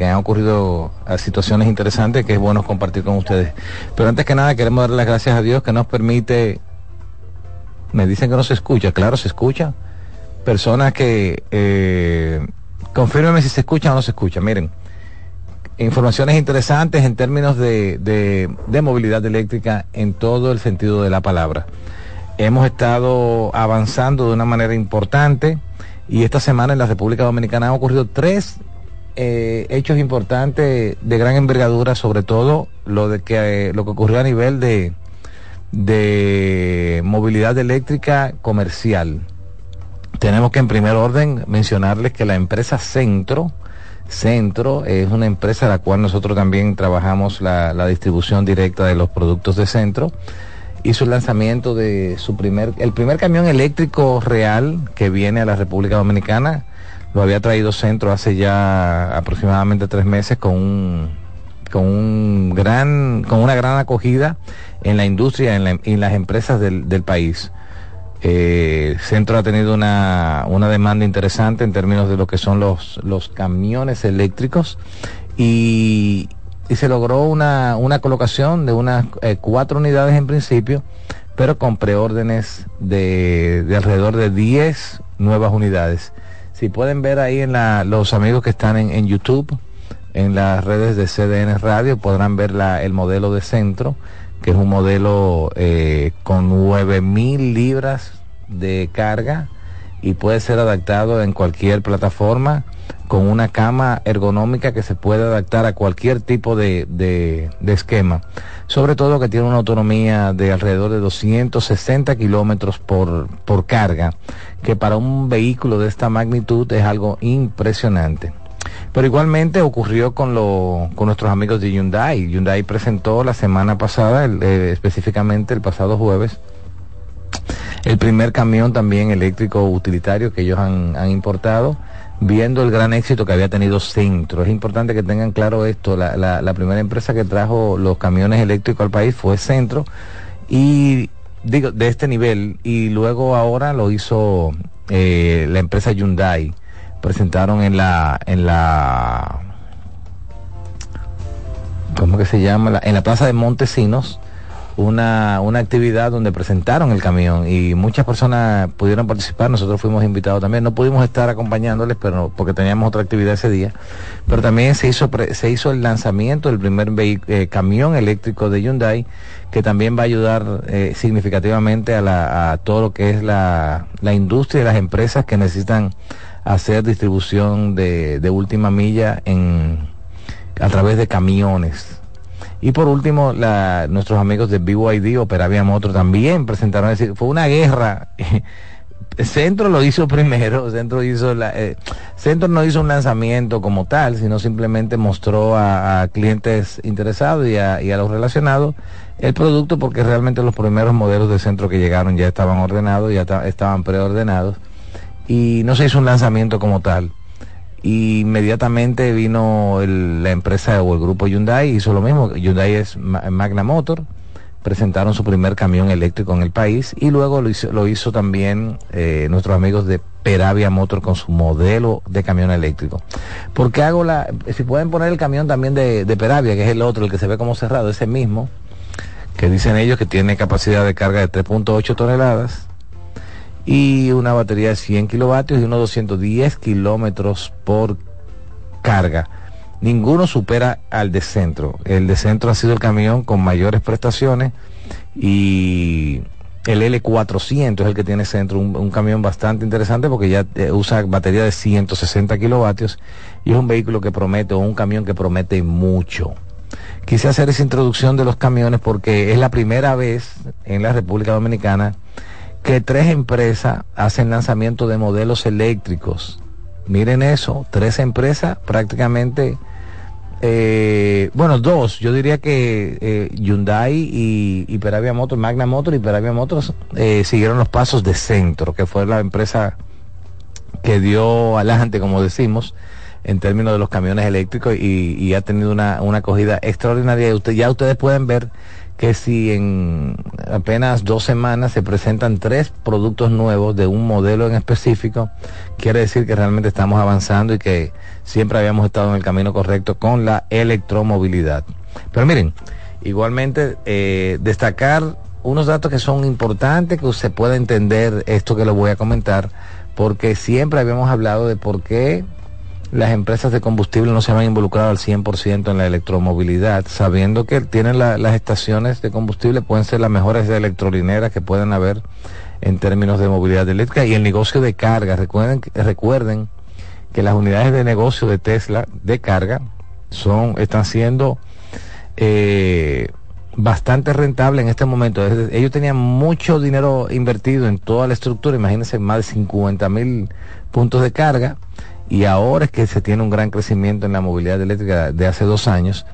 han ocurrido ah, situaciones interesantes que es bueno compartir con ustedes. Pero antes que nada queremos darle las gracias a Dios que nos permite, me dicen que no se escucha, claro, se escucha. Personas que, eh, confírmeme si se escucha o no se escucha, miren informaciones interesantes en términos de, de, movilidad eléctrica en todo el sentido de la palabra. Hemos estado avanzando de una manera importante y esta semana en la República Dominicana han ocurrido tres eh, hechos importantes de gran envergadura, sobre todo lo de que lo que ocurrió a nivel de, de movilidad eléctrica comercial. Tenemos que en primer orden mencionarles que la empresa Centro, Centro es una empresa a la cual nosotros también trabajamos la, distribución directa de los productos de Centro. Hizo el lanzamiento de su primer, el primer camión eléctrico real que viene a la República Dominicana. Lo había traído Centro hace ya aproximadamente tres meses con un, con un gran, con una gran acogida en la industria y en, las empresas del, del país. Eh, Centro ha tenido una, una, demanda interesante en términos de lo que son los, los camiones eléctricos y, y se logró una, una, colocación de unas eh, cuatro unidades en principio, pero con preórdenes de, de alrededor de 10 nuevas unidades. Si pueden ver ahí en la, los amigos que están en, en, YouTube, en las redes de CDN Radio, podrán ver la, el modelo de centro que es un modelo eh, con 9000 libras de carga y puede ser adaptado en cualquier plataforma con una cama ergonómica que se puede adaptar a cualquier tipo de, de, esquema. Sobre todo que tiene una autonomía de alrededor de 260 kilómetros por, por carga, que para un vehículo de esta magnitud es algo impresionante. Pero igualmente ocurrió con, lo, con nuestros amigos de Hyundai. Hyundai presentó la semana pasada, eh, específicamente el pasado jueves, el primer camión también eléctrico utilitario que ellos han, importado, viendo el gran éxito que había tenido Centro. Es importante que tengan claro esto, la, la, primera empresa que trajo los camiones eléctricos al país fue Centro, y digo, de este nivel, y luego ahora lo hizo eh, la empresa Hyundai presentaron en la en la ¿cómo que se llama? en la plaza de Montesinos una, una actividad donde presentaron el camión y muchas personas pudieron participar, nosotros fuimos invitados también, no pudimos estar acompañándoles pero porque teníamos otra actividad ese día, pero también se hizo, se hizo el lanzamiento del primer eh, camión eléctrico de Hyundai que también va a ayudar eh, significativamente a, la, a todo lo que es la, la industria y las empresas que necesitan hacer distribución de, de última milla en, a través de camiones. Y por último, nuestros amigos de BYD, Operavia Motor, también presentaron, decir, fue una guerra. Centro lo hizo primero, Centro hizo eh, Centro no hizo un lanzamiento como tal, sino simplemente mostró a, clientes interesados y a, y a, los relacionados el producto porque realmente los primeros modelos de Centro que llegaron ya estaban ordenados, ya estaban preordenados y no se hizo un lanzamiento como tal. Y inmediatamente vino la empresa o el grupo Hyundai, hizo lo mismo. Hyundai es Magna Motor, presentaron su primer camión eléctrico en el país y luego lo hizo, lo hizo también eh, nuestros amigos de Peravia Motor con su modelo de camión eléctrico. Porque hago la, si pueden poner el camión también de, de Peravia, que es el otro, el que se ve como cerrado, ese mismo, que dicen ellos que tiene capacidad de carga de 3.8 toneladas y una batería de 100 kilovatios y unos 210 kilómetros por carga. Ninguno supera al de centro. El de centro ha sido el camión con mayores prestaciones y el L400 es el que tiene centro, un, camión bastante interesante porque ya eh, usa batería de 160 kilovatios y es un vehículo que promete, o un camión que promete mucho. Quise hacer esa introducción de los camiones porque es la primera vez en la República Dominicana que tres empresas hacen lanzamiento de modelos eléctricos. Miren eso, tres empresas prácticamente, eh, bueno, dos, yo diría que eh, Hyundai y, y Peravia Motors, Magna Motors y Peravia Motors eh, siguieron los pasos de Centro, que fue la empresa que dio adelante, como decimos, en términos de los camiones eléctricos y, ha tenido una, una acogida extraordinaria. Y usted, ya ustedes pueden ver que si en apenas dos semanas se presentan tres productos nuevos de un modelo en específico, quiere decir que realmente estamos avanzando y que siempre habíamos estado en el camino correcto con la electromovilidad. Pero miren, igualmente eh, destacar unos datos que son importantes, que usted pueda entender esto que le voy a comentar, porque siempre habíamos hablado de por qué las empresas de combustible no se han involucrado al 100% en la electromovilidad, sabiendo que tienen las estaciones de combustible, pueden ser las mejores electrolineras que pueden haber en términos de movilidad eléctrica y el negocio de carga. Recuerden, recuerden que las unidades de negocio de Tesla de carga son, están siendo eh, bastante rentables en este momento. Ellos tenían mucho dinero invertido en toda la estructura, imagínense más de 50 mil puntos de carga y ahora es que se tiene un gran crecimiento en la movilidad eléctrica de hace dos años,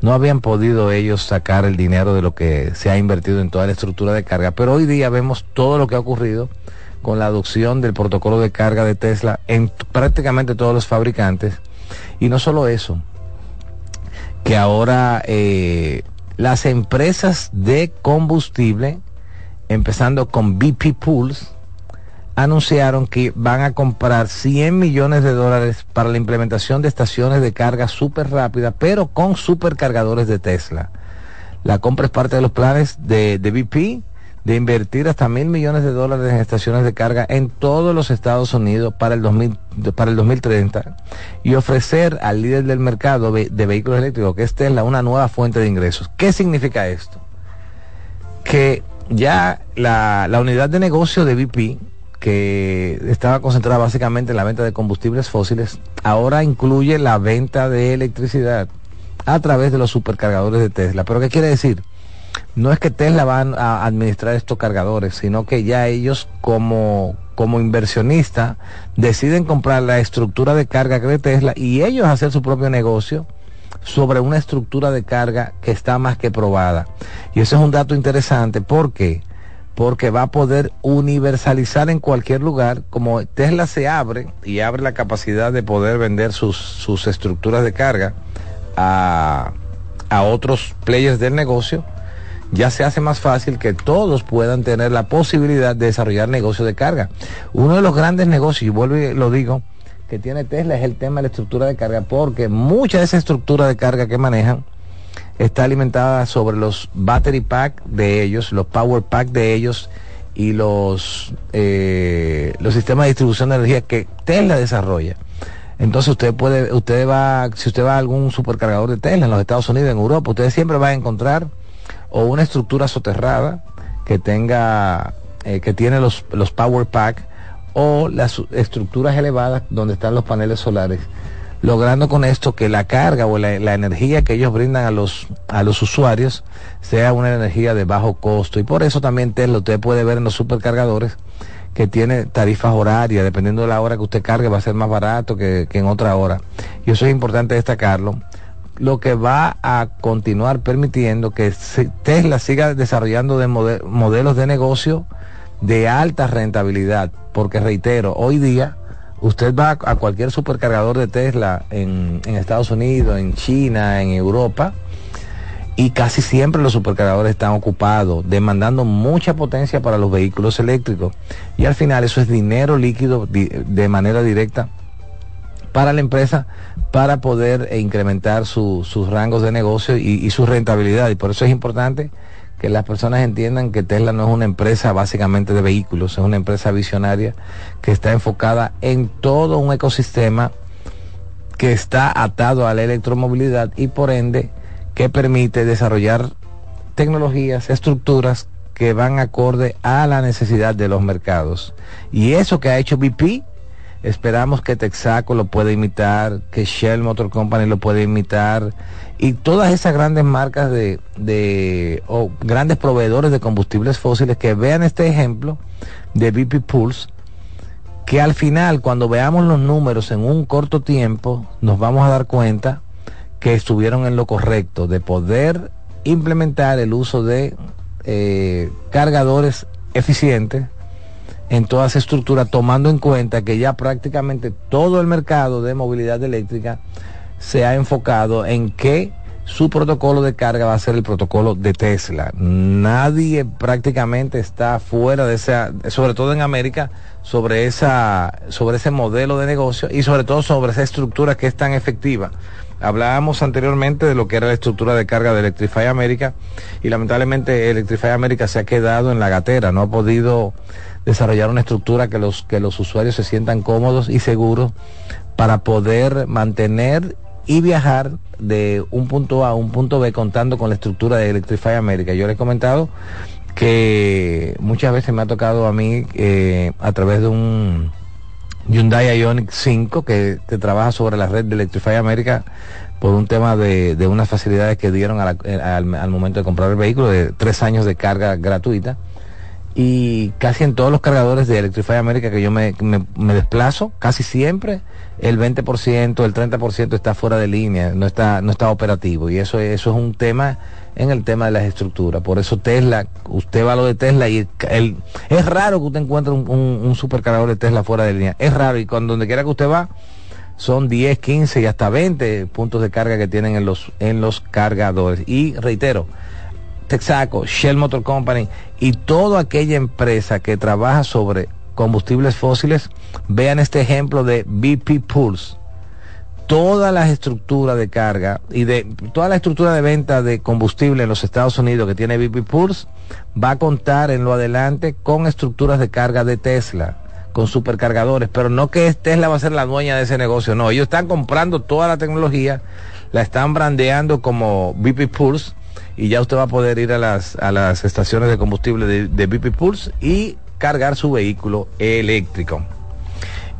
no habían podido ellos sacar el dinero de lo que se ha invertido en toda la estructura de carga, pero hoy día vemos todo lo que ha ocurrido con la adopción del protocolo de carga de Tesla en prácticamente todos los fabricantes. Y no solo eso, que ahora eh, las empresas de combustible, empezando con BP Pools, anunciaron que van a comprar 100 millones de dólares para la implementación de estaciones de carga súper rápida, pero con supercargadores de Tesla. La compra es parte de los planes de, de BP de invertir hasta mil millones de dólares en estaciones de carga en todos los Estados Unidos para el, 2000, para el 2030 y ofrecer al líder del mercado de, vehículos eléctricos, que es Tesla, una nueva fuente de ingresos. ¿Qué significa esto? Que ya la, la unidad de negocio de BP que estaba concentrada básicamente en la venta de combustibles fósiles, ahora incluye la venta de electricidad a través de los supercargadores de Tesla. ¿Pero qué quiere decir? No es que Tesla van a administrar estos cargadores, sino que ya ellos como, como inversionista deciden comprar la estructura de carga de Tesla y ellos hacer su propio negocio sobre una estructura de carga que está más que probada. Y eso es un dato interesante porque porque va a poder universalizar en cualquier lugar, como Tesla se abre y abre la capacidad de poder vender sus, sus estructuras de carga a, a otros players del negocio, ya se hace más fácil que todos puedan tener la posibilidad de desarrollar negocios de carga. Uno de los grandes negocios, y vuelvo y lo digo, que tiene Tesla es el tema de la estructura de carga, porque mucha de esa estructura de carga que manejan, está alimentada sobre los battery pack de ellos, los power pack de ellos y los, eh, los sistemas de distribución de energía que Tesla desarrolla. Entonces usted puede, usted va, si usted va a algún supercargador de Tesla en los Estados Unidos, en Europa, usted siempre va a encontrar o una estructura soterrada que tenga, eh, que tiene los, los power pack o las estructuras elevadas donde están los paneles solares logrando con esto que la carga o la, energía que ellos brindan a los, a los usuarios sea una energía de bajo costo. Y por eso también Tesla, usted puede ver en los supercargadores que tiene tarifas horarias, dependiendo de la hora que usted cargue, va a ser más barato que, en otra hora. Y eso es importante destacarlo lo que va a continuar permitiendo que Tesla siga desarrollando de modelos de negocio de alta rentabilidad, porque reitero, hoy día Usted va a cualquier supercargador de Tesla en, Estados Unidos, en China, en Europa, y casi siempre los supercargadores están ocupados, demandando mucha potencia para los vehículos eléctricos. Y al final eso es dinero líquido de manera directa para la empresa para poder incrementar sus rangos de negocio y, su rentabilidad. Y por eso es importante que las personas entiendan que Tesla no es una empresa básicamente de vehículos, es una empresa visionaria que está enfocada en todo un ecosistema que está atado a la electromovilidad y por ende que permite desarrollar tecnologías, estructuras que van acorde a la necesidad de los mercados. Y eso que ha hecho BP Esperamos que Texaco lo pueda imitar, que Shell Motor Company lo pueda imitar y todas esas grandes marcas de, de o grandes proveedores de combustibles fósiles que vean este ejemplo de BP Pulse, que al final cuando veamos los números en un corto tiempo nos vamos a dar cuenta que estuvieron en lo correcto de poder implementar el uso de eh, cargadores eficientes en toda esa estructura, tomando en cuenta que ya prácticamente todo el mercado de movilidad eléctrica se ha enfocado en que su protocolo de carga va a ser el protocolo de Tesla. Nadie prácticamente está fuera de esa, sobre todo en América, sobre esa, sobre ese modelo de negocio y sobre todo sobre esa estructura que es tan efectiva. Hablábamos anteriormente de lo que era la estructura de carga de Electrify America y lamentablemente Electrify America se ha quedado en la gatera, no ha podido desarrollar una estructura que los, que los usuarios se sientan cómodos y seguros para poder mantener y viajar de un punto A a un punto B contando con la estructura de Electrify America. Yo les he comentado que muchas veces me ha tocado a mí eh, a través de un Hyundai Ioniq 5 que, trabaja sobre la red de Electrify America por un tema de, unas facilidades que dieron al, momento de comprar el vehículo de tres años de carga gratuita y casi en todos los cargadores de Electrify America que yo me, desplazo, casi siempre el 20%, el 30% está fuera de línea, no está, no está operativo. Y eso, eso es un tema en el tema de las estructuras. Por eso Tesla, usted va a lo de Tesla y es raro que usted encuentre un, un, supercargador de Tesla fuera de línea. Es raro y cuando donde quiera que usted va, son 10, 15 y hasta 20 puntos de carga que tienen en los, en los cargadores. Y reitero, Texaco, Shell Motor Company y toda aquella empresa que trabaja sobre combustibles fósiles, vean este ejemplo de BP Pulse. Todas las estructuras de carga y de toda la estructura de venta de combustible en los Estados Unidos que tiene BP Pulse va a contar en lo adelante con estructuras de carga de Tesla con supercargadores, pero no que Tesla va a ser la dueña de ese negocio, no, ellos están comprando toda la tecnología, la están brandeando como BP Pulse y ya usted va a poder ir a las, a las estaciones de combustible de, de BP Pulse y cargar su vehículo eléctrico.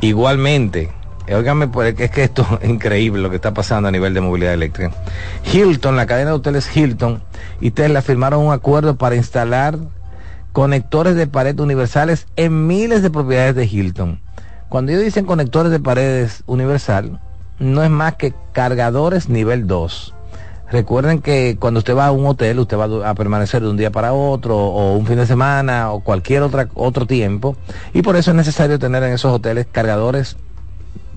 Igualmente, Óigame, pues, es que esto es increíble lo que está pasando a nivel de movilidad eléctrica. Hilton, la cadena de hoteles Hilton y Tesla firmaron un acuerdo para instalar conectores de pared universales en miles de propiedades de Hilton. Cuando ellos dicen conectores de paredes universal, no es más que cargadores nivel 2. Recuerden que cuando usted va a un hotel, usted va a permanecer de un día para otro, o un fin de semana, o cualquier otra, otro tiempo, y por eso es necesario tener en esos hoteles cargadores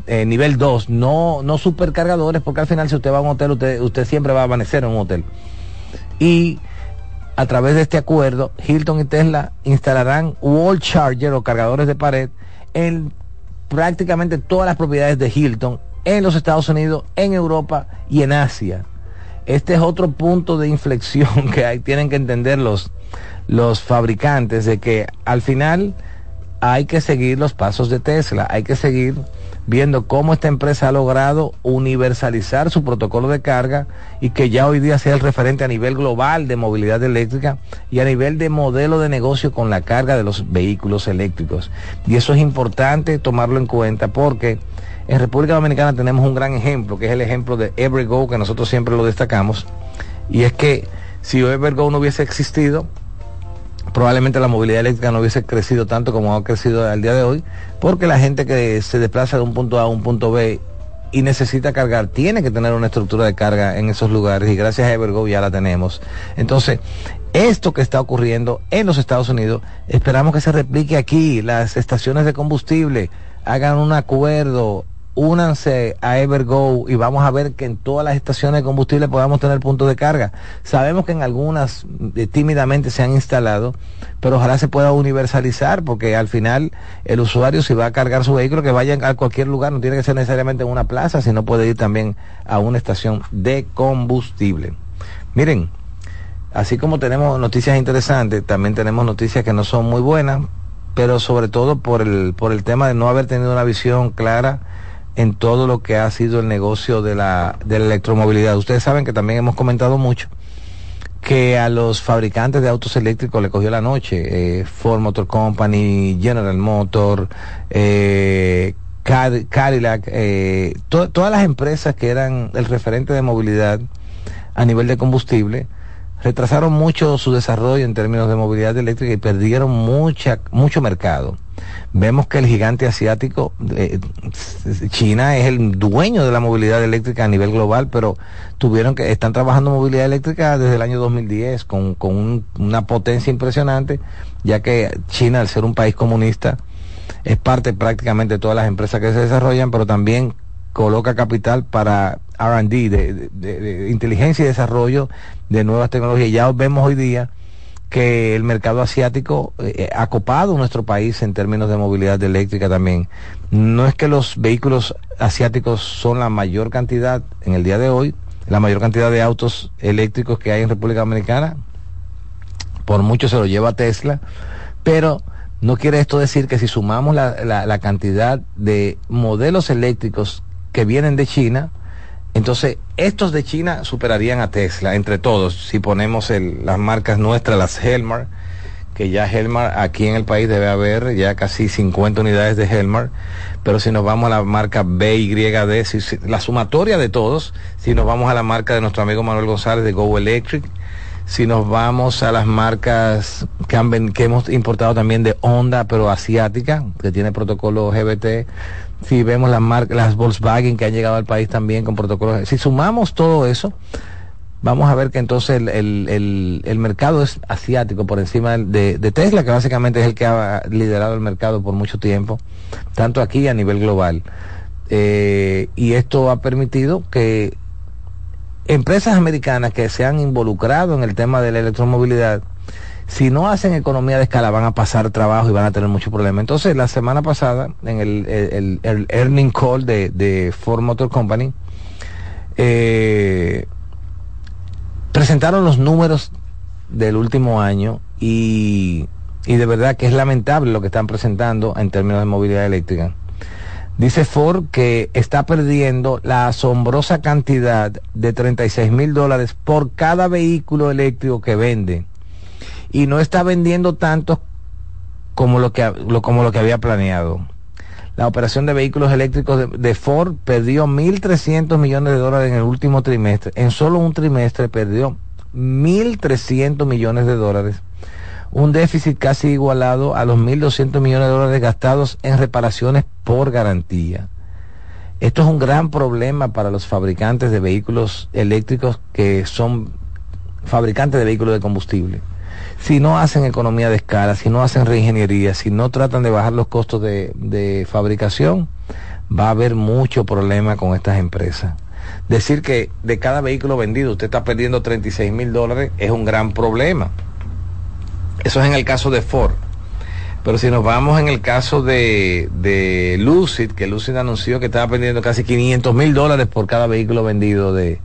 eh, nivel 2, no, no supercargadores, porque al final si usted va a un hotel, usted, usted siempre va a amanecer en un hotel. Y a través de este acuerdo, Hilton y Tesla instalarán wall charger o cargadores de pared en prácticamente todas las propiedades de Hilton en los Estados Unidos, en Europa y en Asia este es otro punto de inflexión que hay, tienen que entender los, los fabricantes de que al final hay que seguir los pasos de Tesla, hay que seguir viendo cómo esta empresa ha logrado universalizar su protocolo de carga y que ya hoy día sea el referente a nivel global de movilidad eléctrica y a nivel de modelo de negocio con la carga de los vehículos eléctricos. Y eso es importante tomarlo en cuenta porque en República Dominicana tenemos un gran ejemplo, que es el ejemplo de Evergo, que nosotros siempre lo destacamos, y es que si Evergo no hubiese existido, probablemente la movilidad eléctrica no hubiese crecido tanto como ha crecido al día de hoy, porque la gente que se desplaza de un punto A a un punto B y necesita cargar, tiene que tener una estructura de carga en esos lugares y gracias a Evergo ya la tenemos. Entonces, esto que está ocurriendo en los Estados Unidos, esperamos que se replique aquí, las estaciones de combustible hagan un acuerdo, únanse a Evergo y vamos a ver que en todas las estaciones de combustible podamos tener puntos de carga. Sabemos que en algunas eh, tímidamente se han instalado, pero ojalá se pueda universalizar porque al final el usuario si va a cargar su vehículo que vaya a cualquier lugar, no tiene que ser necesariamente en una plaza, sino puede ir también a una estación de combustible. Miren, así como tenemos noticias interesantes, también tenemos noticias que no son muy buenas, pero sobre todo por el, por el tema de no haber tenido una visión clara en todo lo que ha sido el negocio de la, de la electromovilidad. Ustedes saben que también hemos comentado mucho que a los fabricantes de autos eléctricos le cogió la noche. Eh, Ford Motor Company, General Motor, eh, Cadillac, eh, todas las empresas que eran el referente de movilidad a nivel de combustible, retrasaron mucho su desarrollo en términos de movilidad eléctrica y perdieron mucha, mucho mercado. Vemos que el gigante asiático, eh, China es el dueño de la movilidad eléctrica a nivel global, pero tuvieron que, están trabajando movilidad eléctrica desde el año 2010 con, con una potencia impresionante, ya que China, al ser un país comunista, es parte prácticamente de todas las empresas que se desarrollan, pero también coloca capital para RD, de, de, inteligencia y desarrollo de nuevas tecnologías. Ya vemos hoy día que el mercado asiático eh, ha copado nuestro país en términos de movilidad eléctrica también. No es que los vehículos asiáticos son la mayor cantidad en el día de hoy, la mayor cantidad de autos eléctricos que hay en República Dominicana, por mucho se lo lleva Tesla, pero no quiere esto decir que si sumamos la, la cantidad de modelos eléctricos que vienen de China, entonces, estos de China superarían a Tesla entre todos. Si ponemos las marcas nuestras, las Helmar, que ya Helmar aquí en el país debe haber ya casi 50 unidades de Helmar. Pero si nos vamos a la marca BYD, si, la sumatoria de todos, si nos vamos a la marca de nuestro amigo Manuel González de Go Electric, si nos vamos a las marcas que, que hemos importado también de Honda, pero asiática, que tiene protocolo GBT, si vemos las marcas, las Volkswagen que han llegado al país también con protocolos, si sumamos todo eso, vamos a ver que entonces el, mercado es asiático por encima de, Tesla, que básicamente es el que ha liderado el mercado por mucho tiempo, tanto aquí a nivel global. Eh, y esto ha permitido que empresas americanas que se han involucrado en el tema de la electromovilidad, si no hacen economía de escala van a pasar trabajo y van a tener muchos problemas. Entonces, la semana pasada, en el, el, earning call de, de, Ford Motor Company, eh, presentaron los números del último año y, y de verdad que es lamentable lo que están presentando en términos de movilidad eléctrica. Dice Ford que está perdiendo la asombrosa cantidad de 36 mil dólares por cada vehículo eléctrico que vende. Y no está vendiendo tanto como lo que, como lo que había planeado. La operación de vehículos eléctricos de Ford perdió 1.300 millones de dólares en el último trimestre. En solo un trimestre perdió 1.300 millones de dólares un déficit casi igualado a los 1.200 millones de dólares gastados en reparaciones por garantía. Esto es un gran problema para los fabricantes de vehículos eléctricos que son fabricantes de vehículos de combustible. Si no hacen economía de escala, si no hacen reingeniería, si no tratan de bajar los costos de, fabricación, va a haber mucho problema con estas empresas. Decir que de cada vehículo vendido usted está perdiendo 36 mil dólares es un gran problema. Eso es en el caso de Ford. Pero si nos vamos en el caso de, de Lucid, que Lucid anunció que estaba vendiendo casi 500 mil dólares por cada vehículo vendido de...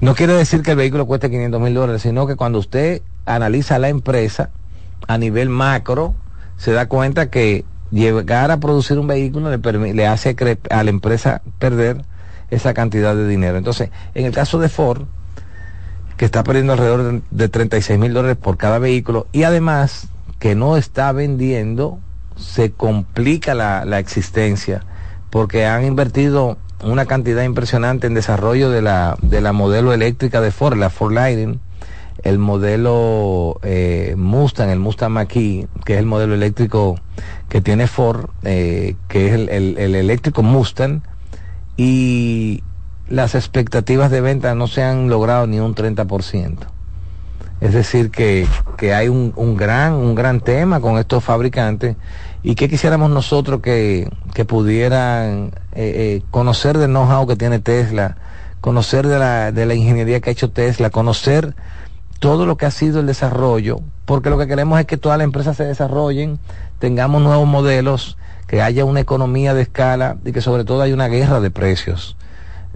No quiere decir que el vehículo cueste 500 mil dólares, sino que cuando usted analiza la empresa a nivel macro, se da cuenta que llegar a producir un vehículo le, hace a la empresa perder esa cantidad de dinero. Entonces, en el caso de Ford, que está perdiendo alrededor de 36 mil dólares por cada vehículo y además que no está vendiendo, se complica la existencia porque han invertido una cantidad impresionante en desarrollo de la, de la modelo eléctrica de Ford, la Ford Lightning, el modelo eh, Mustang, el Mustang Mach-E, que es el modelo eléctrico que tiene Ford, eh, que es el, el eléctrico Mustang, y las expectativas de venta no se han logrado ni un 30%. Es decir, que, que hay un, un, gran, un gran tema con estos fabricantes y que quisiéramos nosotros que, que pudieran eh, eh, conocer del know-how que tiene Tesla, conocer de la, de la ingeniería que ha hecho Tesla, conocer todo lo que ha sido el desarrollo, porque lo que queremos es que todas las empresas se desarrollen, tengamos nuevos modelos, que haya una economía de escala y que sobre todo haya una guerra de precios.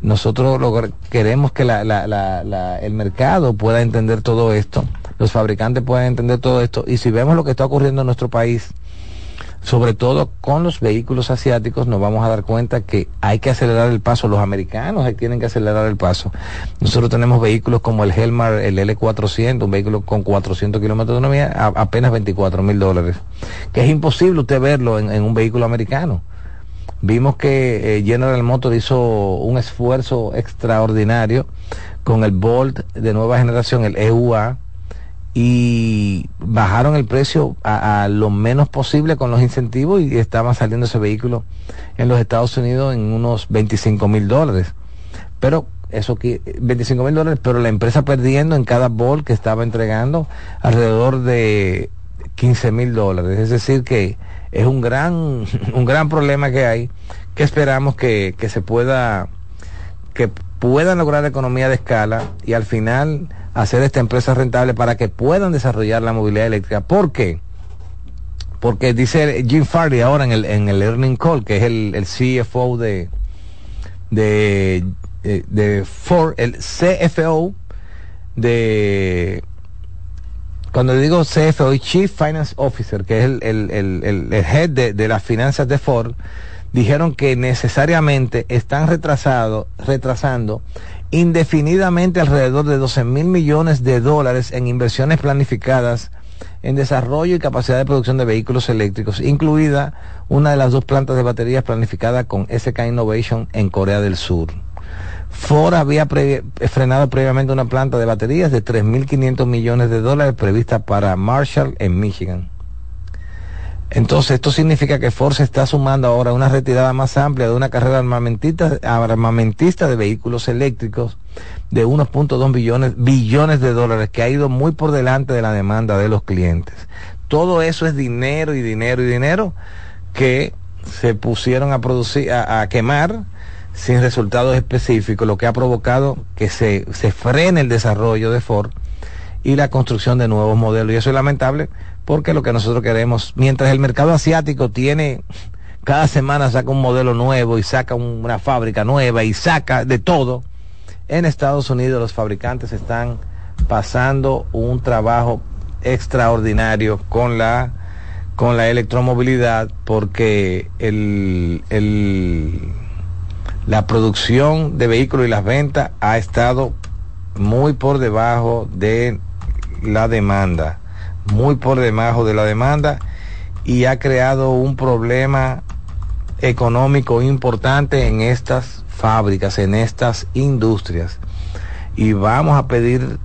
Nosotros queremos que el mercado pueda entender todo esto, los fabricantes puedan entender todo esto, y si vemos lo que está ocurriendo en nuestro país, sobre todo con los vehículos asiáticos, nos vamos a dar cuenta que hay que acelerar el paso. Los americanos tienen que acelerar el paso. Nosotros tenemos vehículos como el Helmar, el L400, un vehículo con 400 kilómetros de autonomía, apenas 24 mil dólares. Que es imposible usted verlo en un vehículo americano. Vimos que eh, General Motors hizo un esfuerzo extraordinario con el Bolt de nueva generación, el EUA, y bajaron el precio a, lo menos posible con los incentivos y estaban saliendo ese vehículo en los Estados Unidos en unos 25 mil dólares. Pero eso que 25 mil dólares, pero la empresa perdiendo en cada Bolt que estaba entregando alrededor de 15 mil dólares. Es decir, que es un gran, un gran problema que hay, que esperamos que, que se pueda, que puedan lograr economía de escala y al final hacer esta empresa rentable para que puedan desarrollar la movilidad eléctrica. ¿Por qué? Porque dice Jim Farley ahora en el, en el Earning Call, que es el, el CFO de, de, eh, de Ford, el CFO de cuando le digo CFO, Chief Finance Officer, que es el, el, el, el head de, de, las finanzas de Ford, dijeron que necesariamente están retrasado, retrasando indefinidamente alrededor de 12 mil millones de dólares en inversiones planificadas en desarrollo y capacidad de producción de vehículos eléctricos, incluida una de las dos plantas de baterías planificadas con SK Innovation en Corea del Sur. Ford había frenado previamente una planta de baterías de 3.500 millones de dólares prevista para Marshall en Michigan. Entonces, esto significa que Ford se está sumando ahora a una retirada más amplia de una carrera armamentista, de vehículos eléctricos de 1.2 billones, billones de dólares, que ha ido muy por delante de la demanda de los clientes. Todo eso es dinero y dinero y dinero que se pusieron a producir, a quemar sin resultados específicos, lo que ha provocado que se, se frene el desarrollo de Ford y la construcción de nuevos modelos. Y eso es lamentable porque lo que nosotros queremos, mientras el mercado asiático tiene, cada semana saca un modelo nuevo y saca una fábrica nueva y saca de todo, en Estados Unidos los fabricantes están pasando un trabajo extraordinario con la con la electromovilidad porque el, el, la producción de vehículos y las ventas ha estado muy por debajo de la demanda muy por debajo de la demanda y ha creado un problema económico importante en estas fábricas, en estas industrias. Y vamos a pedir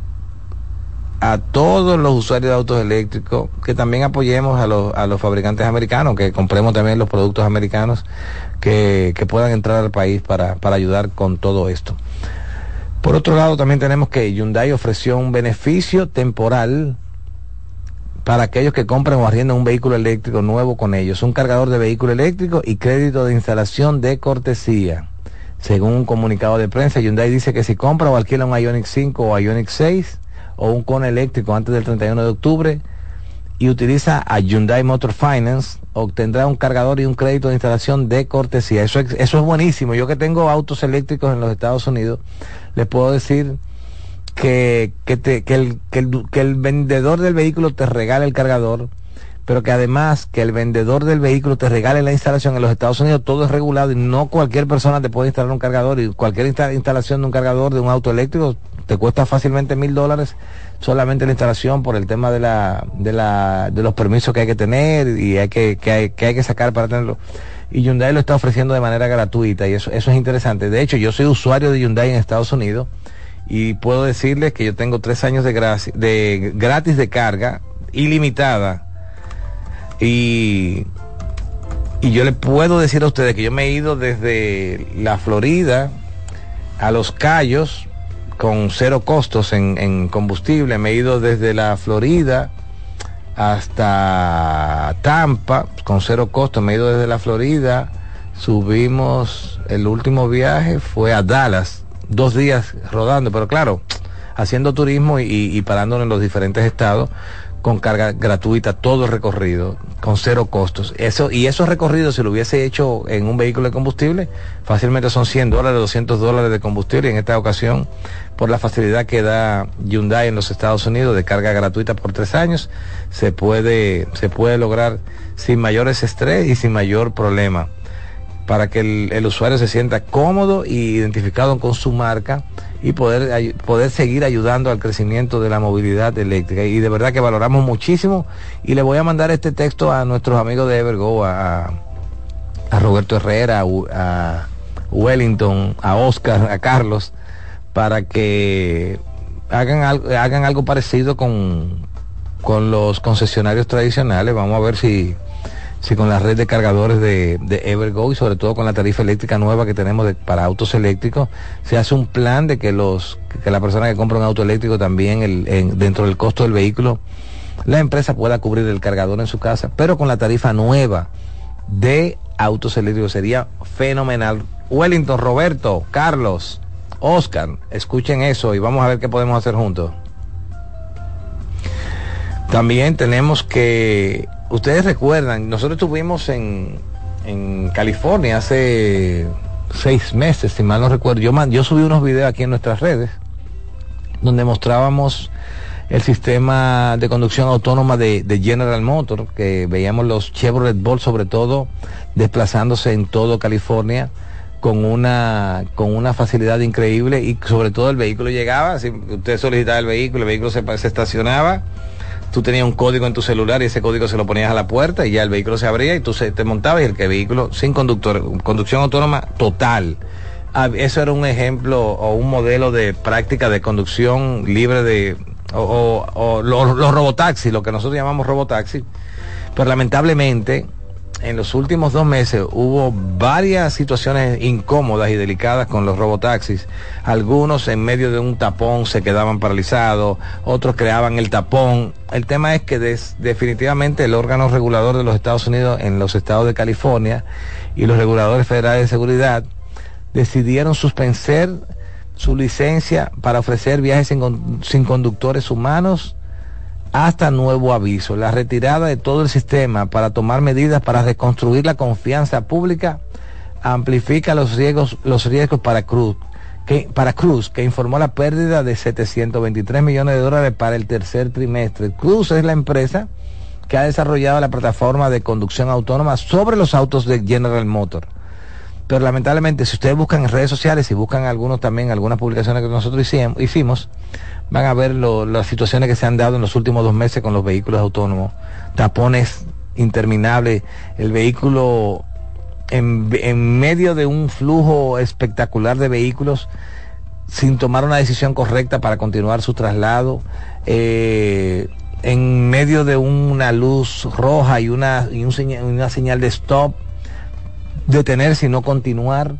a todos los usuarios de autos eléctricos que también apoyemos a los, a los fabricantes americanos, que compremos también los productos americanos que, que puedan entrar al país para, para ayudar con todo esto. Por otro lado, también tenemos que Hyundai ofreció un beneficio temporal para aquellos que compran o arriendan un vehículo eléctrico nuevo con ellos, un cargador de vehículo eléctrico y crédito de instalación de cortesía. Según un comunicado de prensa, Hyundai dice que si compra o alquila un Ioniq 5 o Ioniq 6 o un Kona eléctrico antes del 31 de octubre y utiliza a Hyundai Motor Finance, obtendrá un cargador y un crédito de instalación de cortesía. Eso es, eso es buenísimo. Yo que tengo autos eléctricos en los Estados Unidos, les puedo decir que, que, te, que, el, que, el, que el vendedor del vehículo te regale el cargador, pero que además que el vendedor del vehículo te regale la instalación en los Estados Unidos, todo es regulado y no cualquier persona te puede instalar un cargador y cualquier instalación de un cargador de un auto eléctrico te cuesta fácilmente mil dólares solamente la instalación por el tema de la, de la, de los permisos que hay que tener y hay que, que hay, que sacar para tenerlo. Y Hyundai lo está ofreciendo de manera gratuita y eso, eso es interesante. De hecho, yo soy usuario de Hyundai en Estados Unidos y puedo decirles que yo tengo tres años de, de gratis de carga ilimitada y, y yo le puedo decir a ustedes que yo me he ido desde la Florida a Los Cayos con cero costos en, combustible, me he ido desde la Florida hasta Tampa con cero costos, me he ido desde la Florida, subimos, el último viaje fue a Dallas dos días rodando, pero claro, haciendo turismo y, y parándonos en los diferentes estados con carga gratuita todo el recorrido con cero costos. Eso y esos recorridos si lo hubiese hecho en un vehículo de combustible, fácilmente son 100 dólares, 200 dólares de combustible y en esta ocasión por la facilidad que da Hyundai en los Estados Unidos de carga gratuita por tres años, se puede se puede lograr sin mayores estrés y sin mayor problema para que el, el, usuario se sienta cómodo y identificado con su marca y poder, poder seguir ayudando al crecimiento de la movilidad eléctrica. Y de verdad que valoramos muchísimo y le voy a mandar este texto a nuestros amigos de Evergo, a, a Roberto Herrera, a, Wellington, a Oscar, a Carlos, para que hagan algo, hagan algo parecido con, con los concesionarios tradicionales. Vamos a ver si si con la red de cargadores de, de, Evergo y sobre todo con la tarifa eléctrica nueva que tenemos para autos eléctricos, se hace un plan de que los que la persona que compra un auto eléctrico también el, en, dentro del costo del vehículo la empresa pueda cubrir el cargador en su casa, pero con la tarifa nueva de autos eléctricos sería fenomenal. Wellington, Roberto, Carlos, Oscar, escuchen eso y vamos a ver qué podemos hacer juntos. También tenemos que, ustedes recuerdan, nosotros estuvimos en, en California hace seis meses, si mal no recuerdo. Yo, man, yo subí unos videos aquí en nuestras redes donde mostrábamos el sistema de conducción autónoma de, General Motors, que veíamos los Chevrolet Bolt sobre todo desplazándose en todo California con una con una facilidad increíble y sobre todo el vehículo llegaba, si usted solicitaba el vehículo, el vehículo se, se estacionaba, tú tenías un código en tu celular y ese código se lo ponías a la puerta y ya el vehículo se abría y tú se, te montabas y el vehículo sin conductor, conducción autónoma total. Ah, eso era un ejemplo o un modelo de práctica de conducción libre de o, o, o los, los robotaxis, lo que nosotros llamamos robotaxi, pero lamentablemente en los últimos dos meses hubo varias situaciones incómodas y delicadas con los robotaxis. Algunos en medio de un tapón se quedaban paralizados, otros creaban el tapón. El tema es que definitivamente el órgano regulador de los Estados Unidos en los estados de California y los reguladores federales de seguridad decidieron suspender su licencia para ofrecer viajes sin conductores humanos hasta nuevo aviso. La retirada de todo el sistema para tomar medidas para reconstruir la confianza pública amplifica los riesgos, los riesgos para Cruz, que, para Cruz, que informó la pérdida de 723 millones de dólares para el tercer trimestre. Cruz es la empresa que ha desarrollado la plataforma de conducción autónoma sobre los autos de General Motors. Pero lamentablemente, si ustedes buscan en redes sociales y buscan algunos también, algunas publicaciones que nosotros hicimos, hicimos van a ver las situaciones que se han dado en los últimos dos meses con los vehículos autónomos. Tapones interminables, el vehículo en, medio de un flujo espectacular de vehículos sin tomar una decisión correcta para continuar su traslado, eh, en medio de una luz roja y una, y señal, una señal de stop, detenerse y no continuar.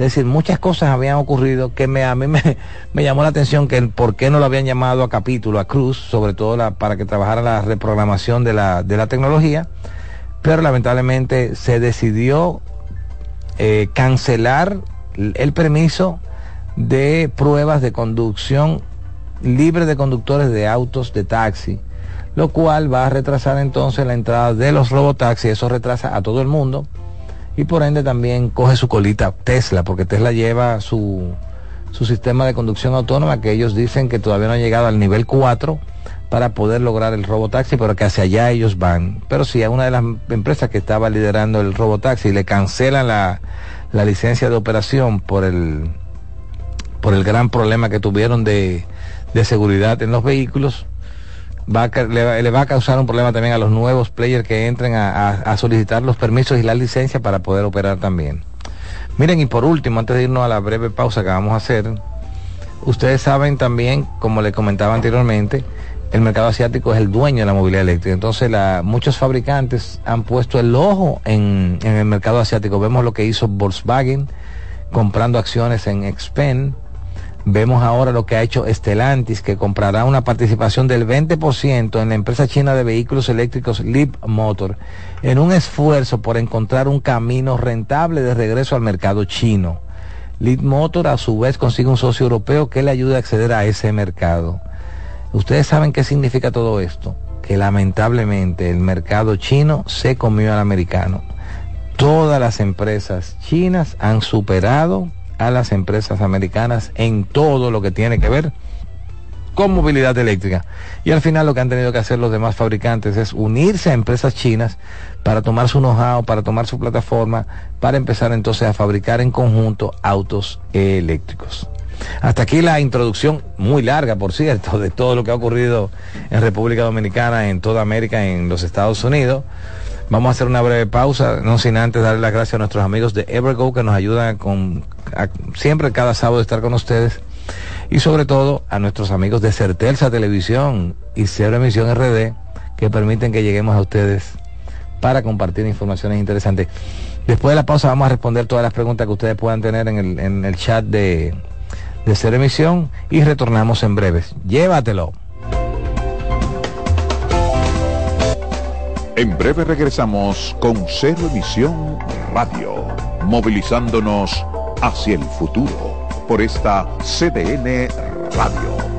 Es decir, muchas cosas habían ocurrido que me, a mí me, me llamó la atención que el por qué no lo habían llamado a capítulo, a Cruz, sobre todo la, para que trabajara la reprogramación de la, de la tecnología, pero lamentablemente se decidió eh, cancelar el permiso de pruebas de conducción libre de conductores de autos de taxi, lo cual va a retrasar entonces la entrada de los robotaxis, eso retrasa a todo el mundo y por ende también coge su colita Tesla, porque Tesla lleva su, su sistema de conducción autónoma que ellos dicen que todavía no ha llegado al nivel 4 para poder lograr el robotaxi, pero que hacia allá ellos van. Pero si a una de las empresas que estaba liderando el robotaxi le cancelan la, la licencia de operación por el, por el gran problema que tuvieron de, de seguridad en los vehículos, le, va a causar un problema también a los nuevos players que entren a, solicitar los permisos y la licencia para poder operar también. Miren, y por último, antes de irnos a la breve pausa que vamos a hacer, ustedes saben también, como les comentaba anteriormente, el mercado asiático es el dueño de la movilidad eléctrica. Entonces, la, muchos fabricantes han puesto el ojo en, en el mercado asiático. Vemos lo que hizo Volkswagen comprando acciones en Expen Vemos ahora lo que ha hecho Estelantis, que comprará una participación del 20% en la empresa china de vehículos eléctricos Leap Motor, en un esfuerzo por encontrar un camino rentable de regreso al mercado chino. Leap Motor a su vez consigue un socio europeo que le ayude a acceder a ese mercado. Ustedes saben qué significa todo esto, que lamentablemente el mercado chino se comió al americano. Todas las empresas chinas han superado a las empresas americanas en todo lo que tiene que ver con movilidad eléctrica. Y al final lo que han tenido que hacer los demás fabricantes es unirse a empresas chinas para tomar su know-how, para tomar su plataforma, para empezar entonces a fabricar en conjunto autos eléctricos. Hasta aquí la introducción muy larga, por cierto, de todo lo que ha ocurrido en República Dominicana, en toda América, en los Estados Unidos. Vamos a hacer una breve pausa, no sin antes darle las gracias a nuestros amigos de Evergo que nos ayudan con siempre cada sábado estar con ustedes y sobre todo a nuestros amigos de Certelsa Televisión y Cero Emisión RD que permiten que lleguemos a ustedes para compartir informaciones interesantes. Después de la pausa vamos a responder todas las preguntas que ustedes puedan tener en el, en el chat de, de Cero Emisión y retornamos en breves. Llévatelo. En breve regresamos con Cero Emisión Radio, movilizándonos hacia el futuro por esta CDN Radio.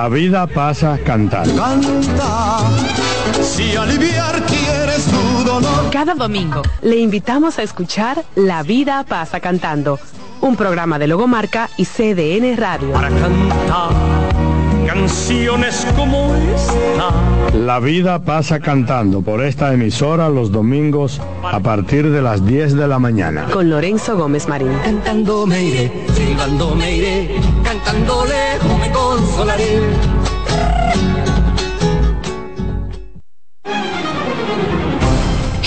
La vida pasa cantando. Canta, si aliviar quieres tu dolor. Cada domingo le invitamos a escuchar La vida pasa cantando, un programa de Logomarca y CDN Radio. Para cantar canciones como esta. La vida pasa cantando por esta emisora los domingos a partir de las 10 de la mañana. Con Lorenzo Gómez Marín. Cantando me iré, silbando me iré, cantando lejos me consolaré.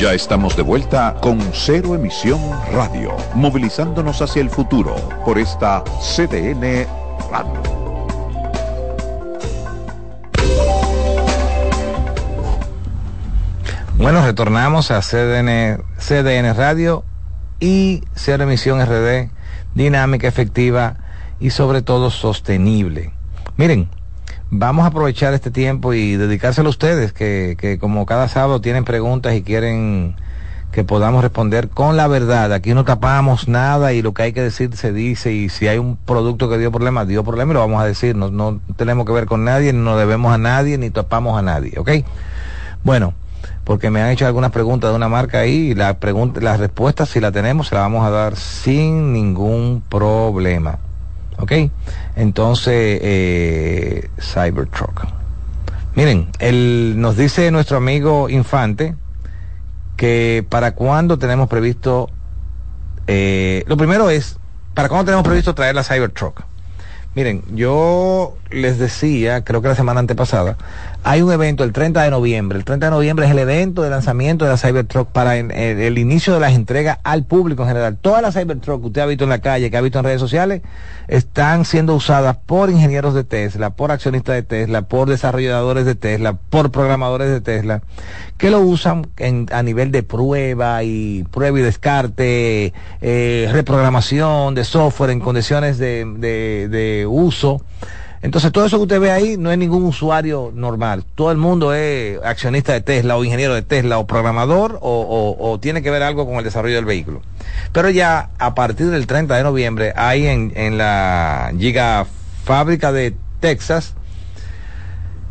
Ya estamos de vuelta con Cero Emisión Radio, movilizándonos hacia el futuro por esta CDN Radio. Bueno, retornamos a CDN, CDN Radio y Cero Emisión RD, dinámica, efectiva y sobre todo sostenible. Miren, vamos a aprovechar este tiempo y dedicárselo a ustedes, que, que como cada sábado tienen preguntas y quieren que podamos responder con la verdad. Aquí no tapamos nada y lo que hay que decir se dice y si hay un producto que dio problemas, dio problemas y lo vamos a decir. No, no tenemos que ver con nadie, no debemos a nadie, ni tapamos a nadie, ¿ok? Bueno, porque me han hecho algunas preguntas de una marca ahí y la pregunta, las respuestas si la tenemos se la vamos a dar sin ningún problema. ¿Ok? Entonces, eh, Cybertruck. Miren, el, nos dice nuestro amigo Infante que para cuándo tenemos previsto, eh, lo primero es, para cuándo tenemos previsto traer la Cybertruck. Miren, yo les decía, creo que la semana antepasada, hay un evento el 30 de noviembre. El 30 de noviembre es el evento de lanzamiento de la Cybertruck para el, el, el inicio de las entregas al público en general. Todas las Cybertruck que usted ha visto en la calle, que ha visto en redes sociales, están siendo usadas por ingenieros de Tesla, por accionistas de Tesla, por desarrolladores de Tesla, por programadores de Tesla, que lo usan en, a nivel de prueba y prueba y descarte, eh, reprogramación de software en condiciones de uso. Entonces todo eso que usted ve ahí no es ningún usuario normal. Todo el mundo es accionista de Tesla o ingeniero de Tesla o programador o, tiene que ver algo con el desarrollo del vehículo. Pero ya a partir del 30 de noviembre hay en, en la Giga Fábrica de Texas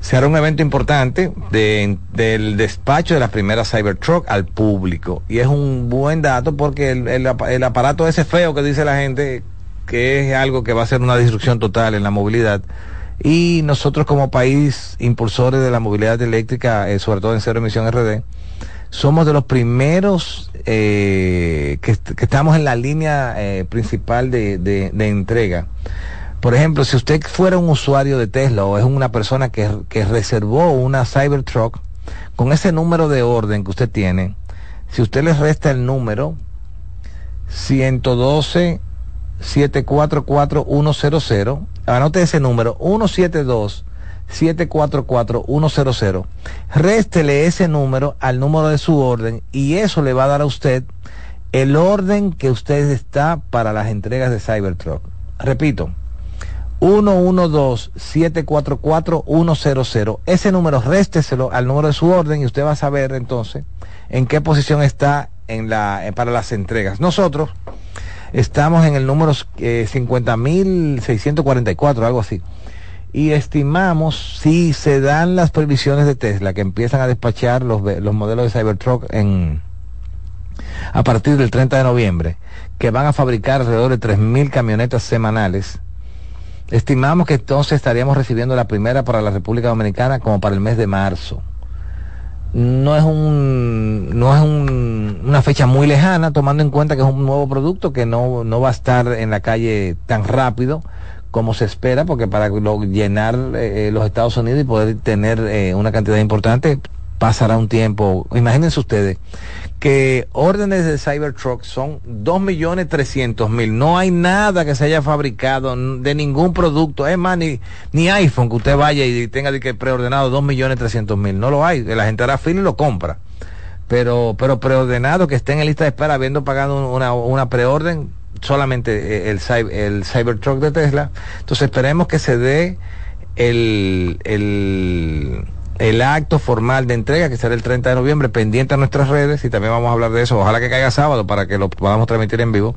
se hará un evento importante del despacho de la primera Cybertruck al público. Y es un buen dato porque el, el, aparato ese feo que dice la gente, que es algo que va a ser una disrupción total en la movilidad. Y nosotros como país impulsores de la movilidad eléctrica, eh, sobre todo en cero emisión RD, somos de los primeros eh, que, estamos en la línea eh, principal de, de entrega por ejemplo, si usted fuera un usuario de Tesla o es una persona que, reservó una Cybertruck, con ese número de orden que usted tiene, si usted le resta el número 112 744 100, anote ese número 172 744 100, réstele ese número al número de su orden y eso le va a dar a usted el orden que usted está para las entregas de Cybertruck. Repito, 112-744-100. Ese número résteselo al número de su orden y usted va a saber entonces en qué posición está en la, eh, para las entregas. Nosotros estamos en el número eh, 50.644, algo así. Y estimamos, si se dan las previsiones de Tesla, que empiezan a despachar los, los modelos de Cybertruck en, a partir del 30 de noviembre, que van a fabricar alrededor de 3.000 camionetas semanales, Estimamos que entonces estaríamos recibiendo la primera para la República Dominicana como para el mes de marzo. No es un, no es una fecha muy lejana, tomando en cuenta que es un nuevo producto que no, no va a estar en la calle tan rápido como se espera, porque para llenar eh, los Estados Unidos y poder tener eh, una cantidad importante pasará un tiempo. Imagínense ustedes que órdenes de Cybertruck son 2.300.000. No hay nada que se haya fabricado de ningún producto. Es más, ni, ni iPhone que usted vaya y tenga que preordenado 2.300.000. No lo hay. La gente hará fila y lo compra. Pero, pero preordenado que esté en lista de espera habiendo pagado una, una preorden, solamente el, el Cybertruck de Tesla. Entonces esperemos que se dé el, el el acto formal de entrega, que será el 30 de noviembre, pendiente a nuestras redes, y también vamos a hablar de eso. Ojalá que caiga sábado para que lo podamos transmitir en vivo.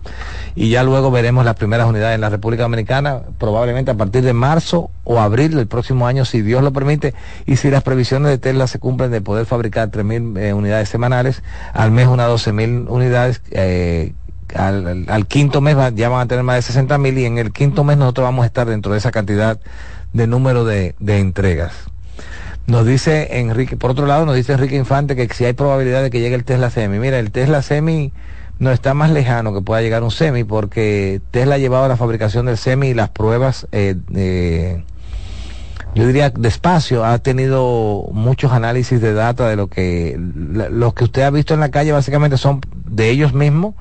Y ya luego veremos las primeras unidades en la República Dominicana, probablemente a partir de marzo o abril del próximo año, si Dios lo permite, y si las previsiones de Tesla se cumplen de poder fabricar 3.000 eh, unidades semanales, al mes unas 12.000 unidades. Eh, al, quinto mes ya van a tener más de 60 mil y en el quinto mes nosotros vamos a estar dentro de esa cantidad de número de entregas. Nos dice Enrique, por otro lado, nos dice Enrique Infante que si hay probabilidad de que llegue el Tesla Semi. Mira, el Tesla Semi no está más lejano que pueda llegar un Semi porque Tesla ha llevado la fabricación del Semi y las pruebas, eh, yo diría despacio, ha tenido muchos análisis de data de lo que, los que usted ha visto en la calle básicamente son de ellos mismos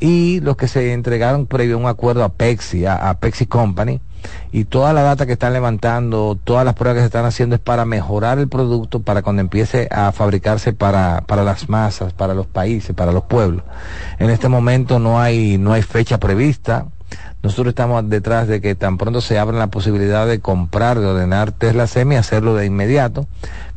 y los que se entregaron previo a un acuerdo a Pepsi, a Pepsi Company y toda la data que están levantando, todas las pruebas que se están haciendo es para mejorar el producto para cuando empiece a fabricarse para, para las masas, para los países, para los pueblos. En este momento no hay, no hay fecha prevista. Nosotros estamos detrás de que tan pronto se abra la posibilidad de comprar, de ordenar Tesla Semi, hacerlo de inmediato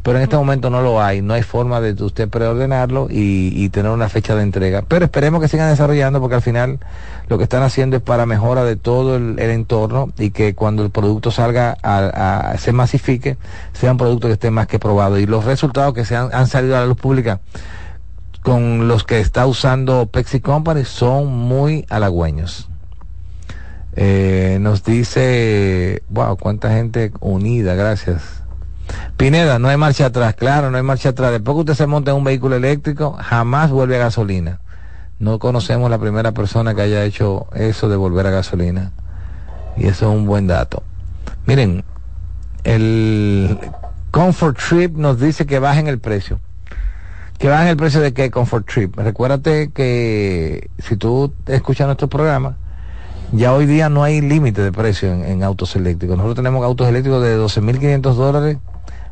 pero en este momento no lo hay, no hay forma de usted preordenarlo y, tener una fecha de entrega. Pero esperemos que sigan desarrollando porque al final lo que están haciendo es para mejora de todo el, entorno y que cuando el producto salga a, se masifique, sea un producto que esté más que probado. Y los resultados que se han, salido a la luz pública con los que está usando Pepsi Company son muy halagüeños. Eh, nos dice, wow, cuánta gente unida, gracias. Pineda, no hay marcha atrás, claro, no hay marcha atrás. Después que usted se monta en un vehículo eléctrico, jamás vuelve a gasolina. No conocemos la primera persona que haya hecho eso de volver a gasolina. Y eso es un buen dato. Miren, el Comfort Trip nos dice que bajen el precio. Que bajen el precio de qué Comfort Trip. Recuérdate que si tú escuchas nuestro programa, ya hoy día no hay límite de precio en, autos eléctricos. Nosotros tenemos autos eléctricos de 12.500 dólares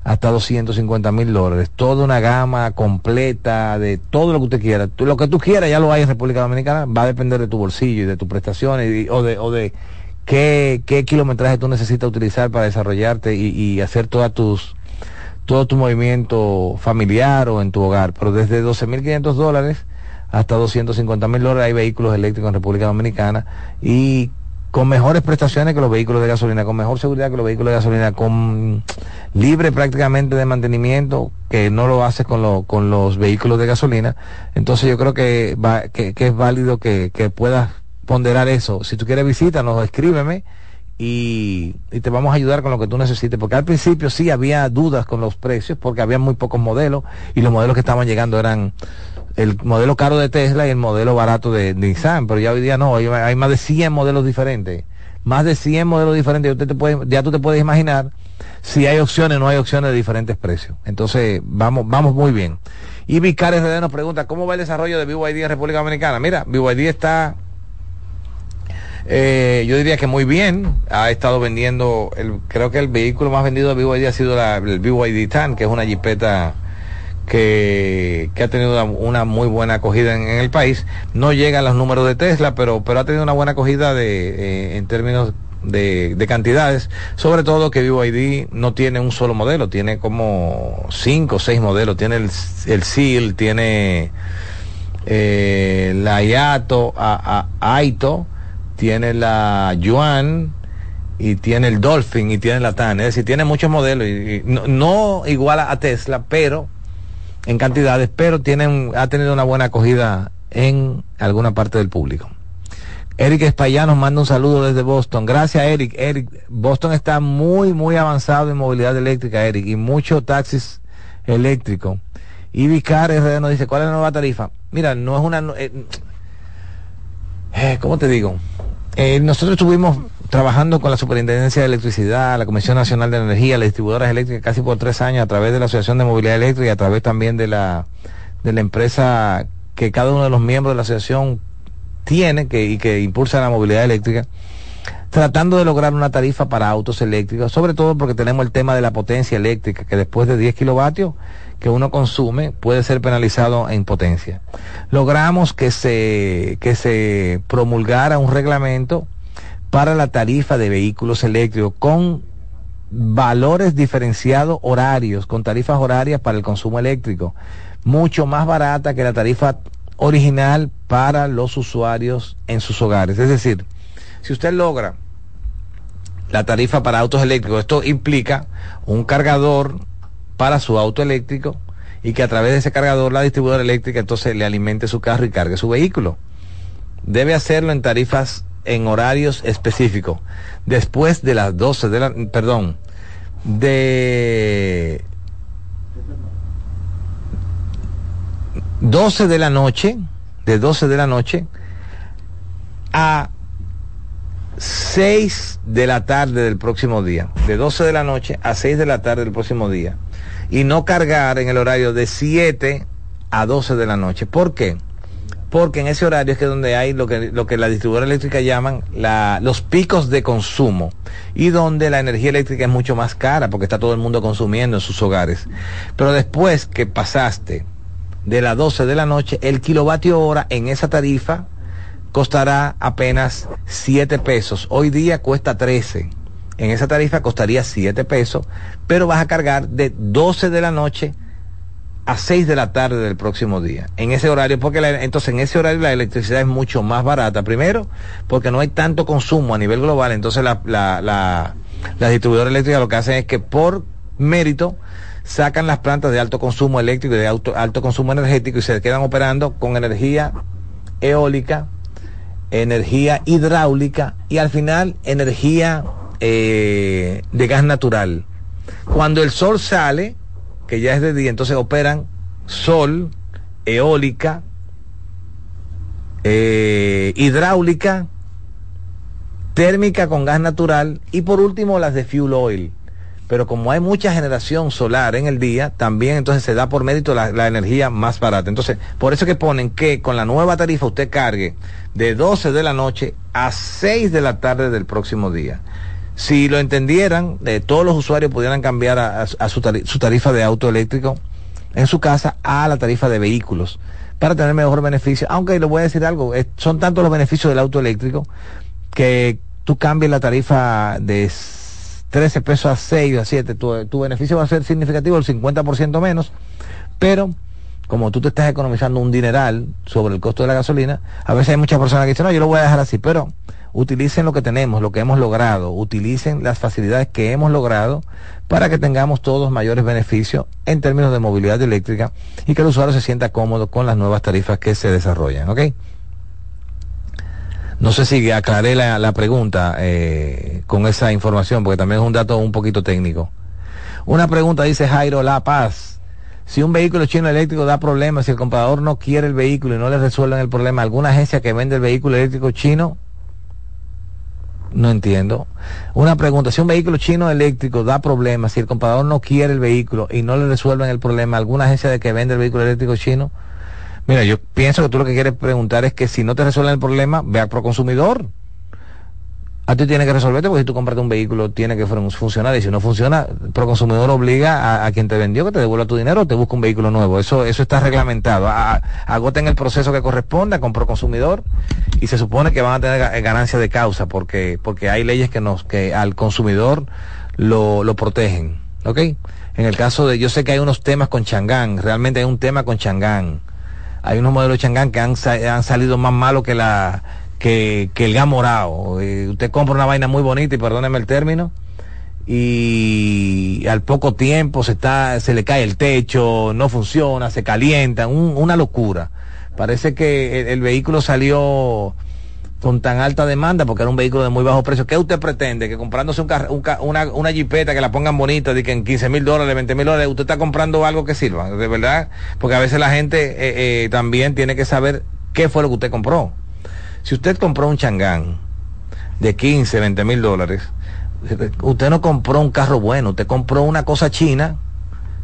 hasta 250 mil dólares. Toda una gama completa de todo lo que usted quiera. lo que tú quieras ya lo hay en República Dominicana. Va a depender de tu bolsillo y de tus prestaciones o de, o de qué, qué kilometraje tú necesitas utilizar para desarrollarte y, hacer todas tus todo tu movimiento familiar o en tu hogar. Pero desde 12.500 dólares hasta 250 mil dólares hay vehículos eléctricos en República Dominicana y con mejores prestaciones que los vehículos de gasolina, con mejor seguridad que los vehículos de gasolina, con libre prácticamente de mantenimiento que no lo hace con, con los vehículos de gasolina. Entonces yo creo que, va, que, es válido que, que puedas ponderar eso. Si tú quieres visítanos, escríbeme y, y, te vamos a ayudar con lo que tú necesites. Porque al principio sí había dudas con los precios porque había muy pocos modelos y los modelos que estaban llegando eran el modelo caro de Tesla y el modelo barato de, Nissan, pero ya hoy día no, hay, más de 100 modelos diferentes. Más de 100 modelos diferentes, ya tú te puedes imaginar si hay opciones o no hay opciones de diferentes precios. Entonces, vamos, vamos muy bien. Y Vicar RD nos pregunta, ¿cómo va el desarrollo de BYD en República Dominicana? Mira, BYD está, eh, yo diría que muy bien. Ha estado vendiendo, el, creo que el vehículo más vendido de BYD ha sido la, el BYD TAN, que es una jipeta que, ha tenido una, muy buena acogida en, el país. No llega a los números de Tesla, pero, pero ha tenido una buena acogida de, eh, en términos de, cantidades, sobre todo que BYD no tiene un solo modelo, tiene como cinco o seis modelos, tiene el, el SEAL, tiene eh, la IATO, a, AITO, tiene la Yuan y tiene el Dolphin y tiene la TAN, es decir, tiene muchos modelos, no, no igual a Tesla, pero en cantidades, pero tienen, ha tenido una buena acogida en alguna parte del público. Eric Espaillá nos manda un saludo desde Boston. Gracias, Eric. Eric, Boston está muy, muy avanzado en movilidad eléctrica, Eric, y muchos taxis eléctricos. Y Vicar RD nos dice, ¿cuál es la nueva tarifa? Mira, no es una... Eh, eh, ¿Cómo te digo? Eh, nosotros tuvimos trabajando con la Superintendencia de Electricidad, la Comisión Nacional de Energía, las distribuidoras eléctricas casi por tres años a través de la Asociación de Movilidad Eléctrica y a través también de la, de la empresa que cada uno de los miembros de la asociación tiene que, y que impulsa la movilidad eléctrica, tratando de lograr una tarifa para autos eléctricos, sobre todo porque tenemos el tema de la potencia eléctrica, que después de 10 kilovatios que uno consume puede ser penalizado en potencia. Logramos que se, que se promulgara un reglamento para la tarifa de vehículos eléctricos con valores diferenciados horarios, con tarifas horarias para el consumo eléctrico, mucho más barata que la tarifa original para los usuarios en sus hogares. Es decir, si usted logra la tarifa para autos eléctricos, esto implica un cargador para su auto eléctrico y que a través de ese cargador la distribuidora eléctrica entonces le alimente su carro y cargue su vehículo. Debe hacerlo en tarifas en horarios específicos. Después de las 12 de la, perdón, de 12 de la noche, de 12 de la noche a 6 de la tarde del próximo día. De 12 de la noche a 6 de la tarde del próximo día. Y no cargar en el horario de 7 a 12 de la noche. ¿Por qué? Porque en ese horario es que donde hay lo que, lo que la distribuidora eléctrica llaman la, los picos de consumo y donde la energía eléctrica es mucho más cara porque está todo el mundo consumiendo en sus hogares. Pero después que pasaste de las 12 de la noche, el kilovatio hora en esa tarifa costará apenas 7 pesos. Hoy día cuesta 13. En esa tarifa costaría 7 pesos, pero vas a cargar de 12 de la noche a 6 de la tarde del próximo día. En ese horario, porque entonces en ese horario la electricidad es mucho más barata. Primero, porque no hay tanto consumo a nivel global. Entonces la, la, la, la distribuidora eléctrica lo que hacen es que por mérito sacan las plantas de alto consumo eléctrico y de alto, alto consumo energético y se quedan operando con energía eólica, energía hidráulica y al final energía eh, de gas natural. Cuando el sol sale, que ya es de día, entonces operan sol, eólica, eh, hidráulica, térmica con gas natural y por último las de fuel oil. Pero como hay mucha generación solar en el día, también entonces se da por mérito la, la, energía más barata. Entonces, por eso que ponen que con la nueva tarifa usted cargue de 12 de la noche a 6 de la tarde del próximo día si lo entendieran, eh, todos los usuarios pudieran cambiar a, su, tarifa, de auto eléctrico en su casa a la tarifa de vehículos para tener mejor beneficio. Aunque le voy a decir algo, son tantos los beneficios del auto eléctrico que tú cambies la tarifa de 13 pesos a 6 o a 7, tu, tu beneficio va a ser significativo, el 50% menos, pero como tú te estás economizando un dineral sobre el costo de la gasolina, a veces hay muchas personas que dicen, no, yo lo voy a dejar así, pero utilicen lo que tenemos, lo que hemos logrado, utilicen las facilidades que hemos logrado para que tengamos todos mayores beneficios en términos de movilidad eléctrica y que el usuario se sienta cómodo con las nuevas tarifas que se desarrollan. ¿ok? No sé si aclaré la, pregunta eh, con esa información, porque también es un dato un poquito técnico. Una pregunta dice Jairo La Paz. Si un vehículo chino eléctrico da problemas, si el comprador no quiere el vehículo y no le resuelven el problema, ¿alguna agencia que vende el vehículo eléctrico chino no entiendo. Una pregunta, si un vehículo chino eléctrico da problemas, si el comprador no quiere el vehículo y no le resuelven el problema, ¿alguna agencia de que vende el vehículo eléctrico chino? Mira, yo pienso que tú lo que quieres preguntar es que si no te resuelven el problema, ve al consumidor a ti tiene que resolverte porque si tú compras un vehículo tiene que funcionar y si no funciona, el consumidor obliga a, quien te vendió que te devuelva tu dinero o te busque un vehículo nuevo. Eso eso está reglamentado. agoten el proceso que corresponda con consumidor y se supone que van a tener ganancia de causa porque porque hay leyes que nos que al consumidor lo, lo protegen. ¿Ok? En el caso de, yo sé que hay unos temas con Changán, realmente hay un tema con Changán. Hay unos modelos de Changán que han, han salido más malos que la que, que el gas morado. Eh, usted compra una vaina muy bonita y perdóneme el término y al poco tiempo se está se le cae el techo, no funciona, se calienta, una locura. Parece que el, vehículo salió con tan alta demanda porque era un vehículo de muy bajo precio. ¿Qué usted pretende? Que comprándose un, una, una jipeta que la pongan bonita, de que en 15 mil dólares, 20 mil dólares, usted está comprando algo que sirva, de verdad. Porque a veces la gente eh, eh, también tiene que saber qué fue lo que usted compró. Si usted compró un changán de 15, 20 mil dólares, usted no compró un carro bueno, usted compró una cosa china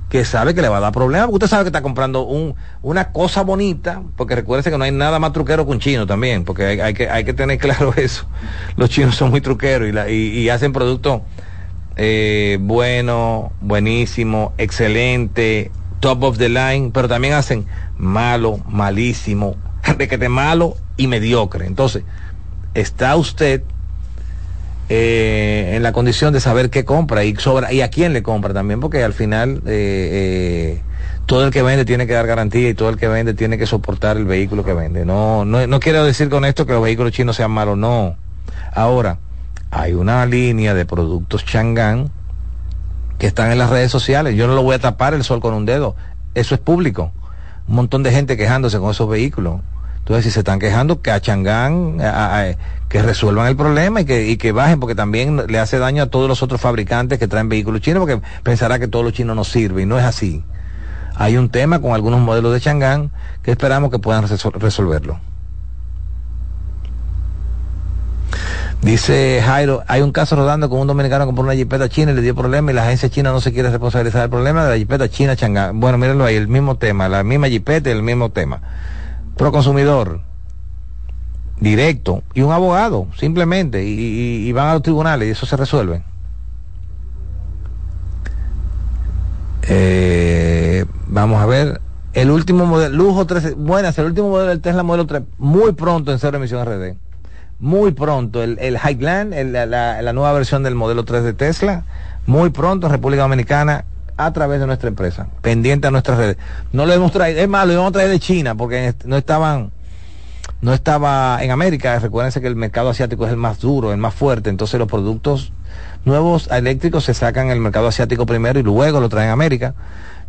que sabe que le va a dar problemas, usted sabe que está comprando un, una cosa bonita, porque recuerde que no hay nada más truquero que un chino también, porque hay, que, hay que tener claro eso. Los chinos son muy truqueros y, hacen productos eh, bueno, buenísimo, excelente, top of the line, pero también hacen malo, malísimo, de que te malo y mediocre. Entonces, está usted eh, en la condición de saber qué compra y sobra y a quién le compra también, porque al final eh, eh, todo el que vende tiene que dar garantía y todo el que vende tiene que soportar el vehículo que vende. No, no, no quiero decir con esto que los vehículos chinos sean malos, no. Ahora, hay una línea de productos Chang'an que están en las redes sociales. Yo no lo voy a tapar el sol con un dedo. Eso es público. Un montón de gente quejándose con esos vehículos. Entonces, si se están quejando, que a Changán, que resuelvan el problema y que, y que bajen, porque también le hace daño a todos los otros fabricantes que traen vehículos chinos, porque pensará que todos los chinos no sirven, y no es así. Hay un tema con algunos modelos de Changán que esperamos que puedan resolverlo. Dice Jairo, hay un caso rodando con un dominicano que compró una jipeta china y le dio problema y la agencia china no se quiere responsabilizar del problema de la jipeta china Changán. Bueno, mírenlo ahí, el mismo tema, la misma jipeta y el mismo tema consumidor directo y un abogado, simplemente, y, van a los tribunales y eso se resuelve. Eh, vamos a ver, el último modelo, lujo 13, buenas, el último modelo del Tesla modelo 3, muy pronto en cero emisión RD. Muy pronto, el, el Highland, la, la, nueva versión del modelo 3 de Tesla, muy pronto en República Dominicana a través de nuestra empresa, pendiente a nuestras redes. No lo hemos traído, es más, lo íbamos a traer de China porque no estaban, no estaba en América. Recuérdense que el mercado asiático es el más duro, el más fuerte, entonces los productos nuevos eléctricos se sacan en el mercado asiático primero y luego lo traen a América.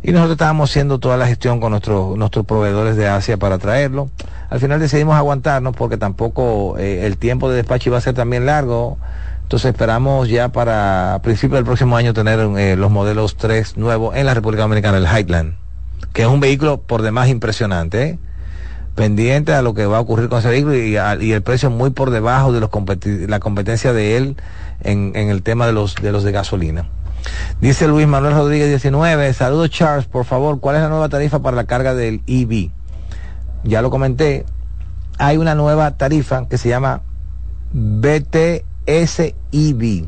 Y nosotros estábamos haciendo toda la gestión con nuestros, nuestros proveedores de Asia para traerlo. Al final decidimos aguantarnos porque tampoco eh, el tiempo de despacho iba a ser también largo entonces esperamos ya para principios del próximo año tener eh, los modelos 3 nuevos en la República Dominicana, el Highland, que es un vehículo por demás impresionante, ¿eh? pendiente a lo que va a ocurrir con ese vehículo y, el precio muy por debajo de los la competencia de él en, el tema de los, de los de gasolina. Dice Luis Manuel Rodríguez 19, saludos Charles, por favor, ¿cuál es la nueva tarifa para la carga del EV? Ya lo comenté, hay una nueva tarifa que se llama BT SIV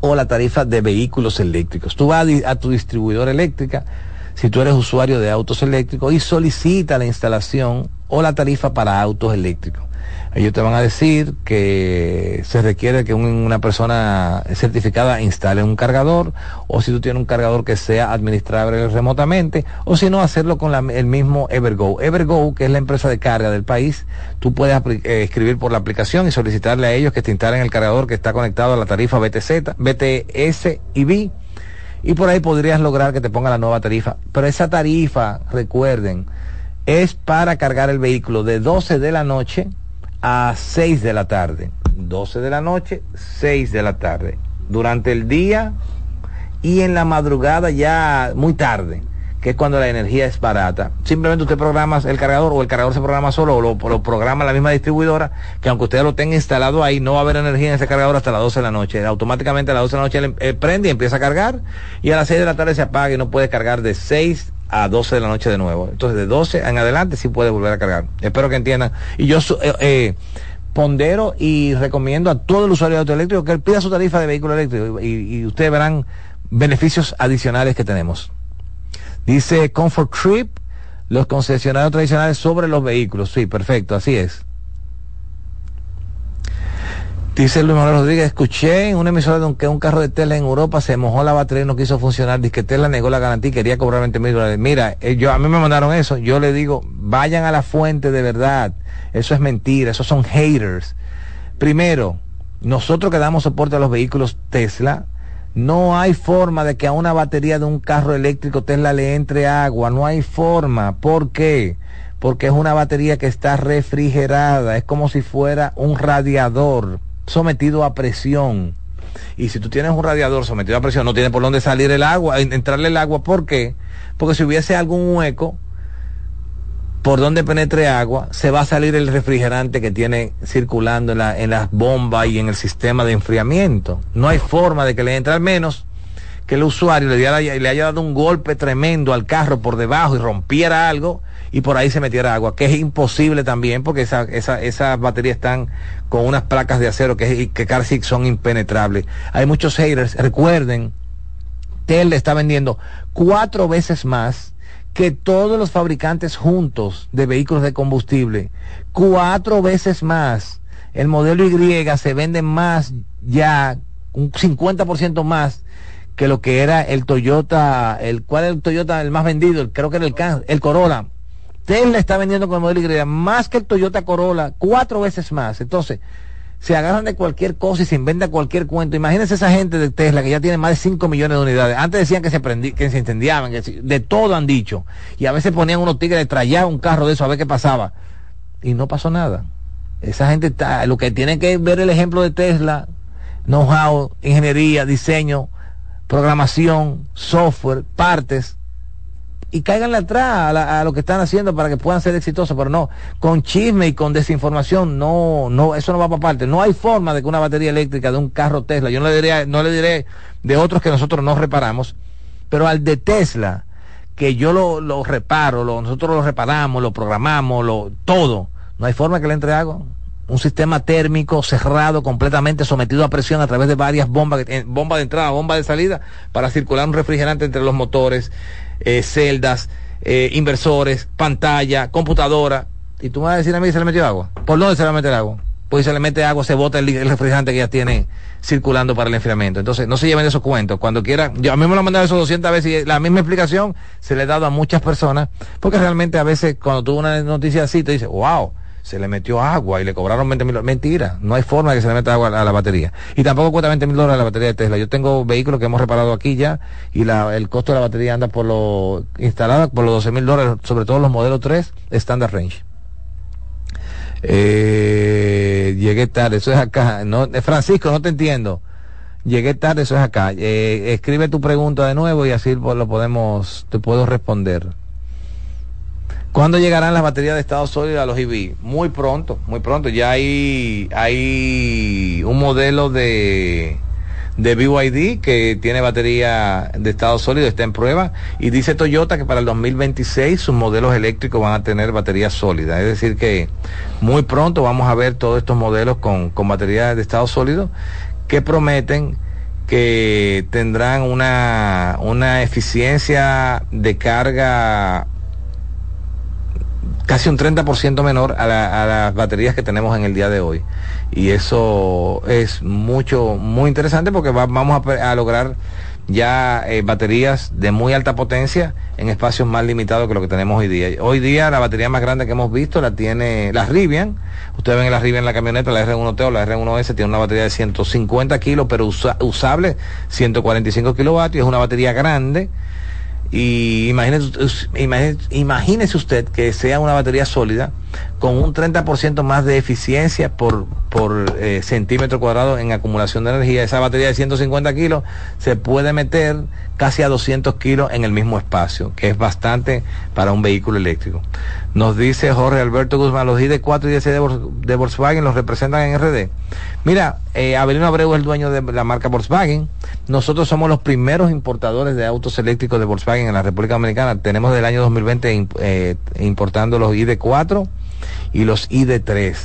o la tarifa de vehículos eléctricos. Tú vas a, tu distribuidora eléctrica, si tú eres usuario de autos eléctricos, y solicita la instalación o la tarifa para autos eléctricos. Ellos te van a decir que se requiere que una persona certificada instale un cargador, o si tú tienes un cargador que sea administrable remotamente, o si no, hacerlo con el mismo Evergo. Evergo, que es la empresa de carga del país, tú puedes eh, escribir por la aplicación y solicitarle a ellos que te instalen el cargador que está conectado a la tarifa BTZ, BTS y B, y por ahí podrías lograr que te ponga la nueva tarifa. Pero esa tarifa, recuerden, es para cargar el vehículo de 12 de la noche a 6 de la tarde. 12 de la noche, 6 de la tarde. Durante el día y en la madrugada ya muy tarde, que es cuando la energía es barata. Simplemente usted programa el cargador o el cargador se programa solo o lo, programa la misma distribuidora, que aunque usted lo tenga instalado ahí, no va a haber energía en ese cargador hasta las 12 de la noche. Automáticamente a las 12 de la noche eh, prende y empieza a cargar y a las 6 de la tarde se apaga y no puede cargar de 6 a 12 de la noche de nuevo. Entonces, de 12 en adelante sí puede volver a cargar. Espero que entiendan. Y yo eh, eh, pondero y recomiendo a todo el usuario de autoeléctrico que pida su tarifa de vehículo eléctrico y, ustedes verán beneficios adicionales que tenemos. Dice Comfort Trip, los concesionarios tradicionales sobre los vehículos. Sí, perfecto, así es. Dice Luis Manuel Rodríguez, escuché en una emisora de que un carro de Tesla en Europa se mojó la batería y no quiso funcionar. Dice que Tesla negó la garantía y quería cobrar 20 mil dólares. Mira, eh, yo, a mí me mandaron eso. Yo le digo, vayan a la fuente de verdad. Eso es mentira, esos son haters. Primero, nosotros que damos soporte a los vehículos Tesla, no hay forma de que a una batería de un carro eléctrico Tesla le entre agua. No hay forma. ¿Por qué? Porque es una batería que está refrigerada. Es como si fuera un radiador sometido a presión. Y si tú tienes un radiador sometido a presión, no tiene por dónde salir el agua, entrarle el agua. ¿Por qué? Porque si hubiese algún hueco por donde penetre agua, se va a salir el refrigerante que tiene circulando en, en las bombas y en el sistema de enfriamiento. No hay forma de que le entre al menos que el usuario le, le haya dado un golpe tremendo al carro por debajo y rompiera algo y por ahí se metiera agua, que es imposible también porque esas esa, baterías están con unas placas de acero que, que casi son impenetrables. Hay muchos haters, recuerden, Tesla está vendiendo cuatro veces más que todos los fabricantes juntos de vehículos de combustible. Cuatro veces más. El modelo Y se vende más ya, un 50% más que lo que era el Toyota, el cuál es el Toyota el más vendido, creo que era el, el Corolla. Tesla está vendiendo con el modelo Y más que el Toyota Corolla, cuatro veces más. Entonces, se agarran de cualquier cosa y se inventa cualquier cuento. Imagínense esa gente de Tesla que ya tiene más de 5 millones de unidades. Antes decían que se que se incendiaban, que de todo han dicho. Y a veces ponían unos tigres de traer un carro de eso a ver qué pasaba. Y no pasó nada. Esa gente está, lo que tiene que ver el ejemplo de Tesla, know-how, ingeniería, diseño, programación, software, partes, y caigan atrás a, lo que están haciendo para que puedan ser exitosos, pero no, con chisme y con desinformación, no, no, eso no va para parte. No hay forma de que una batería eléctrica de un carro Tesla, yo no le diré, no le diré de otros que nosotros no reparamos, pero al de Tesla, que yo lo, lo reparo, lo, nosotros lo reparamos, lo programamos, lo, todo, no hay forma que le entre agua un sistema térmico cerrado, completamente sometido a presión a través de varias bombas, bomba de entrada, bomba de salida, para circular un refrigerante entre los motores, eh, celdas, eh, inversores, pantalla, computadora. Y tú me vas a decir a mí se le metió agua. ¿Por dónde se le a meter agua? Pues si se le mete agua, se bota el, refrigerante que ya tiene circulando para el enfriamiento. Entonces, no se lleven esos cuentos. Cuando quiera, yo a mí me lo han mandado eso 200 veces y la misma explicación se le ha dado a muchas personas, porque realmente a veces cuando tuvo una noticia así, te dice, wow, se le metió agua y le cobraron 20 mil Mentira, no hay forma de que se le meta agua a la, batería. Y tampoco cuesta 20 mil dólares la batería de Tesla. Yo tengo vehículos que hemos reparado aquí ya y la, el costo de la batería anda por lo instalada por los 12 mil dólares, sobre todo los modelos 3 Standard Range. Eh, llegué tarde, eso es acá. No, eh, Francisco, no te entiendo. Llegué tarde, eso es acá. Eh, escribe tu pregunta de nuevo y así lo podemos, te puedo responder. ¿Cuándo llegarán las baterías de estado sólido a los EV? Muy pronto, muy pronto. Ya hay, hay un modelo de, de BYD que tiene batería de estado sólido, está en prueba. Y dice Toyota que para el 2026 sus modelos eléctricos van a tener batería sólida. Es decir, que muy pronto vamos a ver todos estos modelos con, con baterías de estado sólido que prometen que tendrán una, una eficiencia de carga casi un 30% menor a, las baterías que tenemos en el día de hoy. Y eso es mucho, muy interesante porque vamos a, lograr ya eh, baterías de muy alta potencia en espacios más limitados que lo que tenemos hoy día. Hoy día la batería más grande que hemos visto la tiene la Rivian. Ustedes ven la Rivian en la camioneta, la R1T o la R1S tiene una batería de 150 kilos, pero usable 145 kilovatios. Es una batería grande y imagínese, imagínese, usted que sea una batería sólida con un 30% más de eficiencia por, por eh, centímetro cuadrado en acumulación de energía. Esa batería de 150 kilos se puede meter casi a 200 kilos en el mismo espacio, que es bastante para un vehículo eléctrico. Nos dice Jorge Alberto Guzmán, los ID4 y ID6 de, Volkswagen los representan en RD. Mira, eh, Avelino Abreu es el dueño de la marca Volkswagen. Nosotros somos los primeros importadores de autos eléctricos de Volkswagen en la República Dominicana. Tenemos del año 2020 eh, importando los ID4 y los ID3.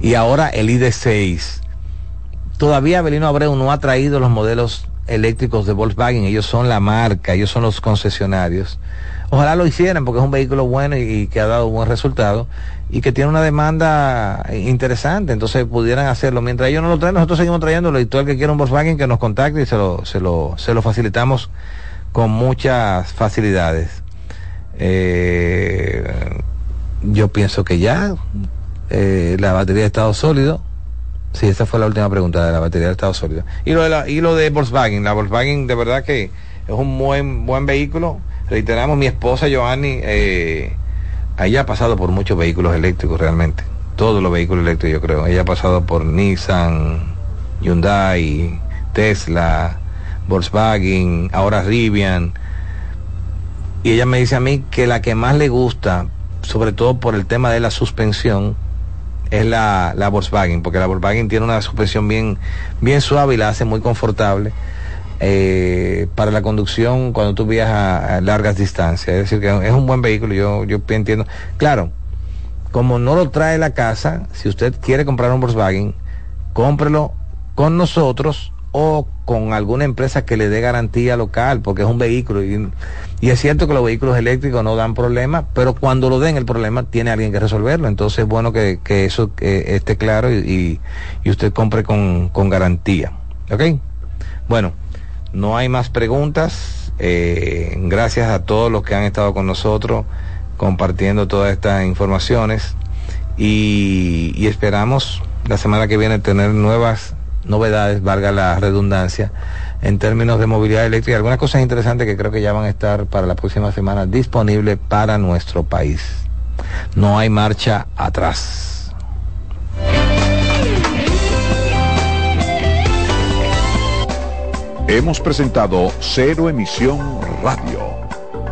Y ahora el ID6. Todavía Avelino Abreu no ha traído los modelos eléctricos de Volkswagen. Ellos son la marca, ellos son los concesionarios. Ojalá lo hicieran porque es un vehículo bueno y, que ha dado buen resultado y que tiene una demanda interesante, entonces pudieran hacerlo. Mientras ellos no lo traen, nosotros seguimos trayéndolo y todo el que quiera un Volkswagen que nos contacte y se lo, se lo, se lo facilitamos con muchas facilidades. Eh, yo pienso que ya eh, la batería de estado sólido. Sí, esa fue la última pregunta de la batería de estado sólido. Y lo de, la, y lo de Volkswagen, la Volkswagen de verdad que es un buen, buen vehículo reiteramos, mi esposa Joanny, eh, ella ha pasado por muchos vehículos eléctricos realmente, todos los vehículos eléctricos yo creo. Ella ha pasado por Nissan, Hyundai, Tesla, Volkswagen, ahora Rivian. Y ella me dice a mí que la que más le gusta, sobre todo por el tema de la suspensión, es la, la Volkswagen, porque la Volkswagen tiene una suspensión bien, bien suave y la hace muy confortable eh, para la conducción cuando tú viajas a, largas distancias. Es decir, que es un buen vehículo, yo, yo entiendo. Claro, como no lo trae la casa, si usted quiere comprar un Volkswagen, cómprelo con nosotros o con alguna empresa que le dé garantía local, porque es un vehículo. Y, es cierto que los vehículos eléctricos no dan problemas, pero cuando lo den el problema, tiene alguien que resolverlo. Entonces es bueno que, eso esté claro y, y, usted compre con, con garantía. ¿Ok? Bueno, no hay más preguntas. Eh, gracias a todos los que han estado con nosotros compartiendo todas estas informaciones y, esperamos la semana que viene tener nuevas novedades, valga la redundancia, en términos de movilidad eléctrica. Algunas cosas interesantes que creo que ya van a estar para la próxima semana disponibles para nuestro país. No hay marcha atrás. Hemos presentado Cero Emisión Radio,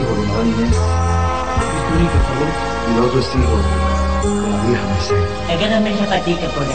hijo de Inés. Es tu. Y otro es de la vieja Mercedes. Que por ahí.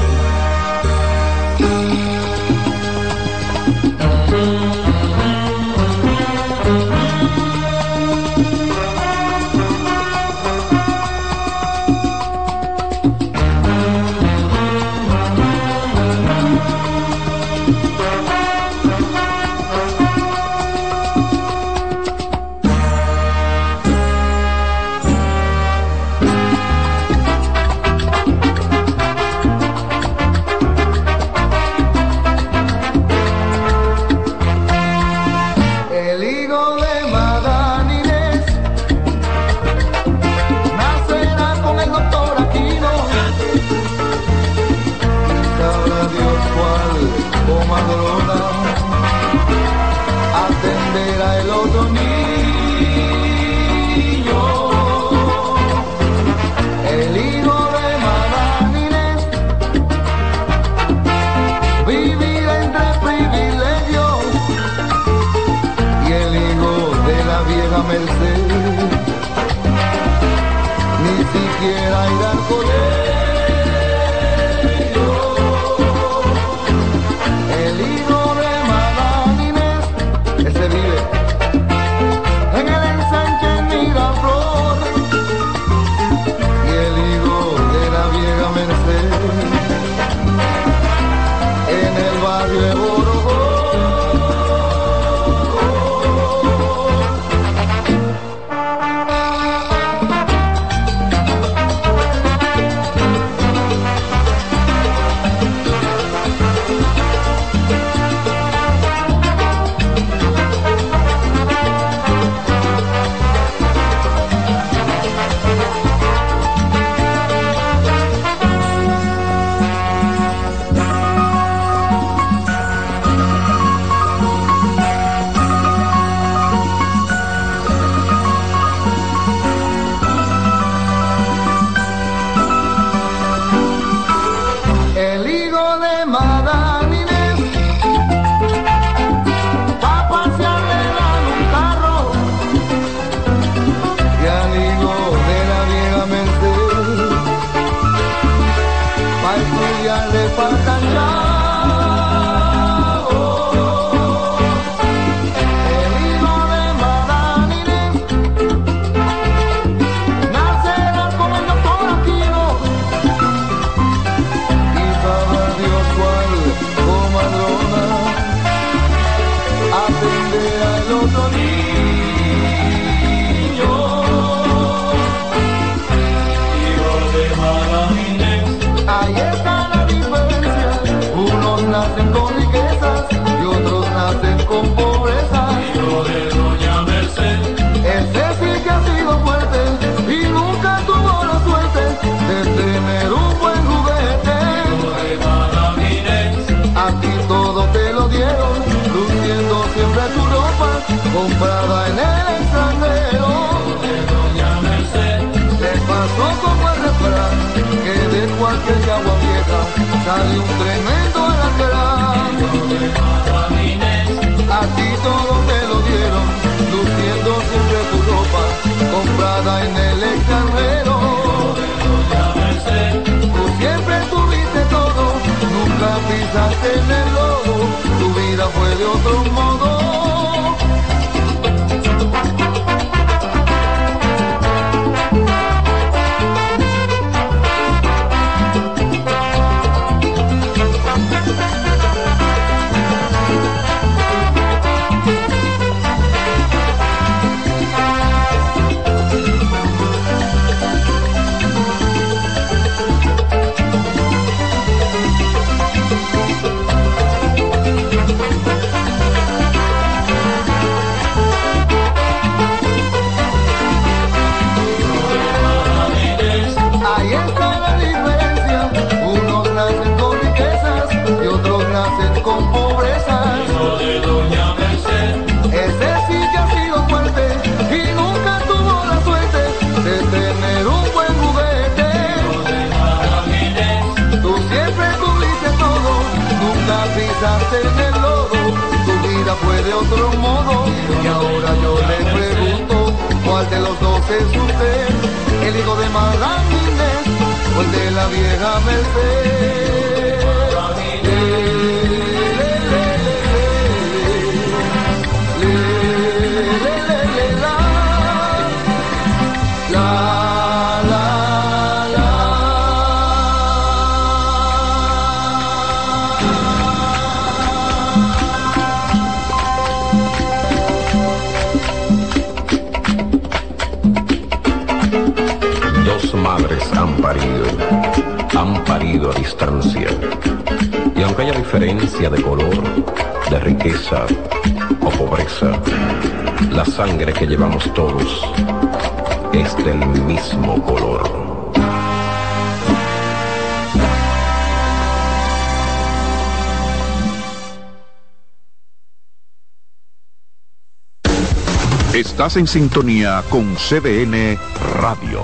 Y ahora yo le pregunto, ¿cuál de los dos es usted? ¿El hijo de Madame Inés o el de la vieja Mercedes? han parido a distancia. Y aunque haya diferencia de color, de riqueza o pobreza, la sangre que llevamos todos es del mismo color. Estás en sintonía con CDN Radio.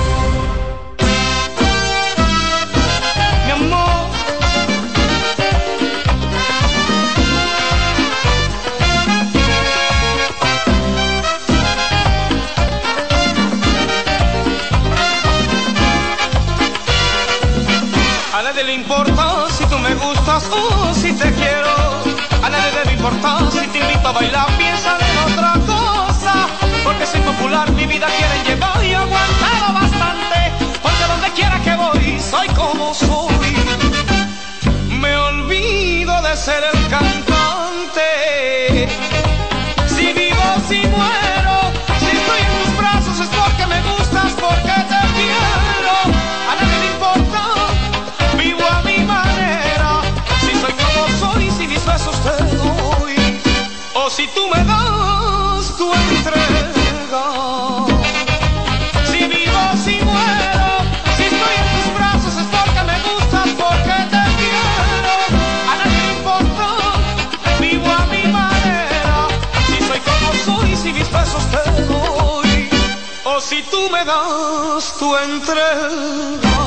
Si te quiero. A nadie debe importar si te invito a bailar, piensa en otra cosa. Porque soy popular, mi vida quieren llevar y aguantado bastante. Porque donde quiera que voy, soy como soy. Me olvido de ser el cantante. Si vivo, si muero, das tu entrega.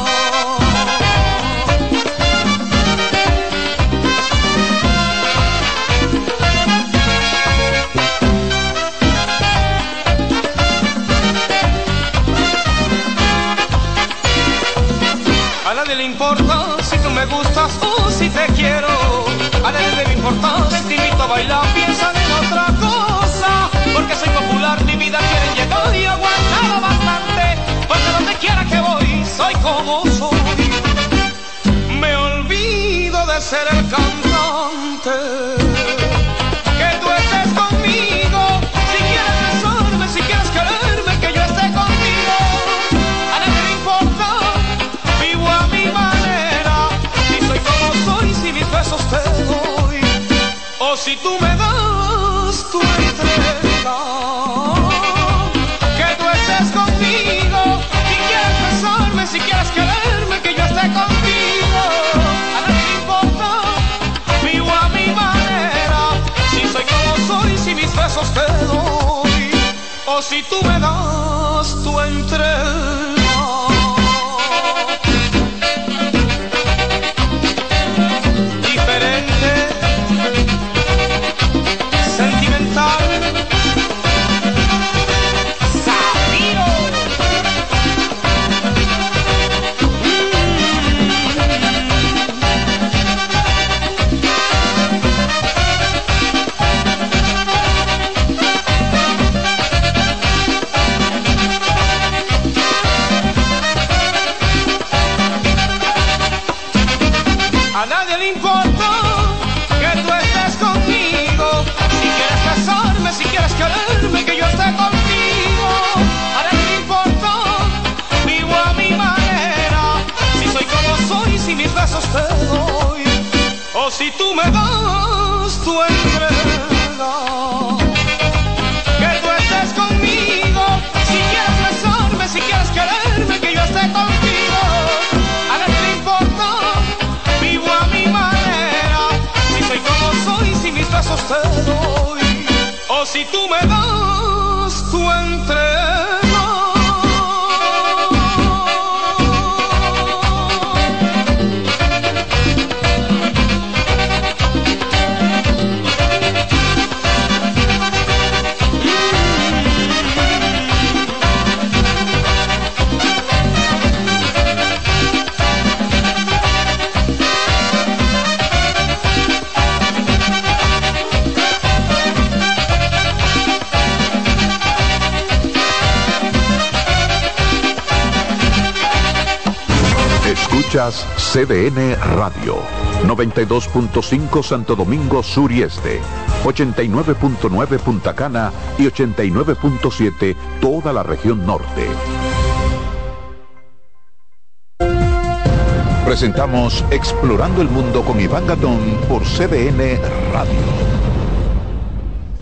A nadie le importa si tú me gustas o si te quiero. A nadie debe importar si te invito a bailar, piensan en otra cosa. Porque soy popular, mi vida quieren llegar y he aguantado bastante. Quiera que voy, soy como soy. Me olvido de ser el cantante. Que tú estés conmigo. Si quieres besarme, si quieres quererme, que yo esté contigo. A nadie le importa, vivo a mi manera. Si soy como soy, si mis besos te doy. O si tú me das tu entrega. Besos te doy. O si tú me das tu entrega. O si tú me das tu entrega. Escuchas CDN Radio, 92.5 Santo Domingo Sur y Este, 89.9 Punta Cana y 89.7 toda la región norte. Presentamos Explorando el Mundo con Iván Gatón por CDN Radio.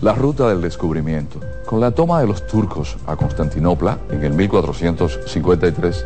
La ruta del descubrimiento. Con la toma de los turcos a Constantinopla en el 1453,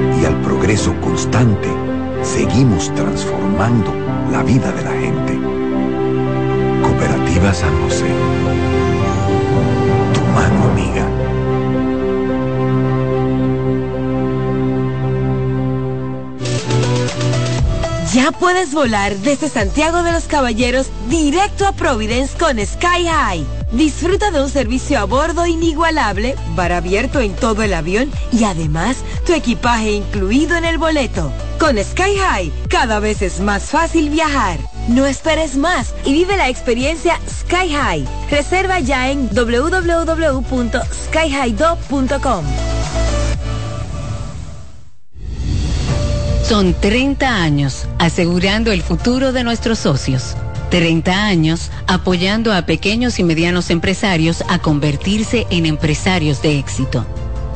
y al progreso constante, seguimos transformando la vida de la gente. Cooperativa San José. Tu mano amiga. Ya puedes volar desde Santiago de los Caballeros directo a Providence con Sky High. Disfruta de un servicio a bordo inigualable, bar abierto en todo el avión y además equipaje incluido en el boleto. Con Sky High, cada vez es más fácil viajar. No esperes más y vive la experiencia Sky High. Reserva ya en www.skyhighdo.com. Son 30 años asegurando el futuro de nuestros socios. 30 años apoyando a pequeños y medianos empresarios a convertirse en empresarios de éxito.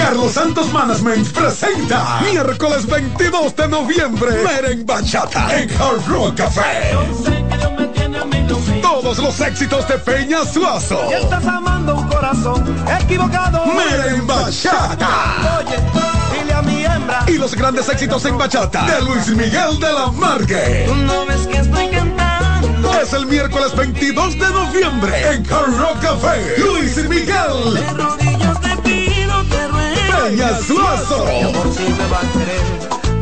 Carlos Santos Management presenta miércoles 22 de noviembre Meren Bachata en Hard Rock Café. Todos los éxitos de Peña Suazo. Y estás amando un corazón equivocado. Meren Bachata. Oye, dile a mi hembra. Y los grandes éxitos en bachata de Luis Miguel de la Margue. Tú no ves que estoy cantando. Es el miércoles 22 de noviembre en Hard Rock Café. Luis Miguel. De rodillas querer,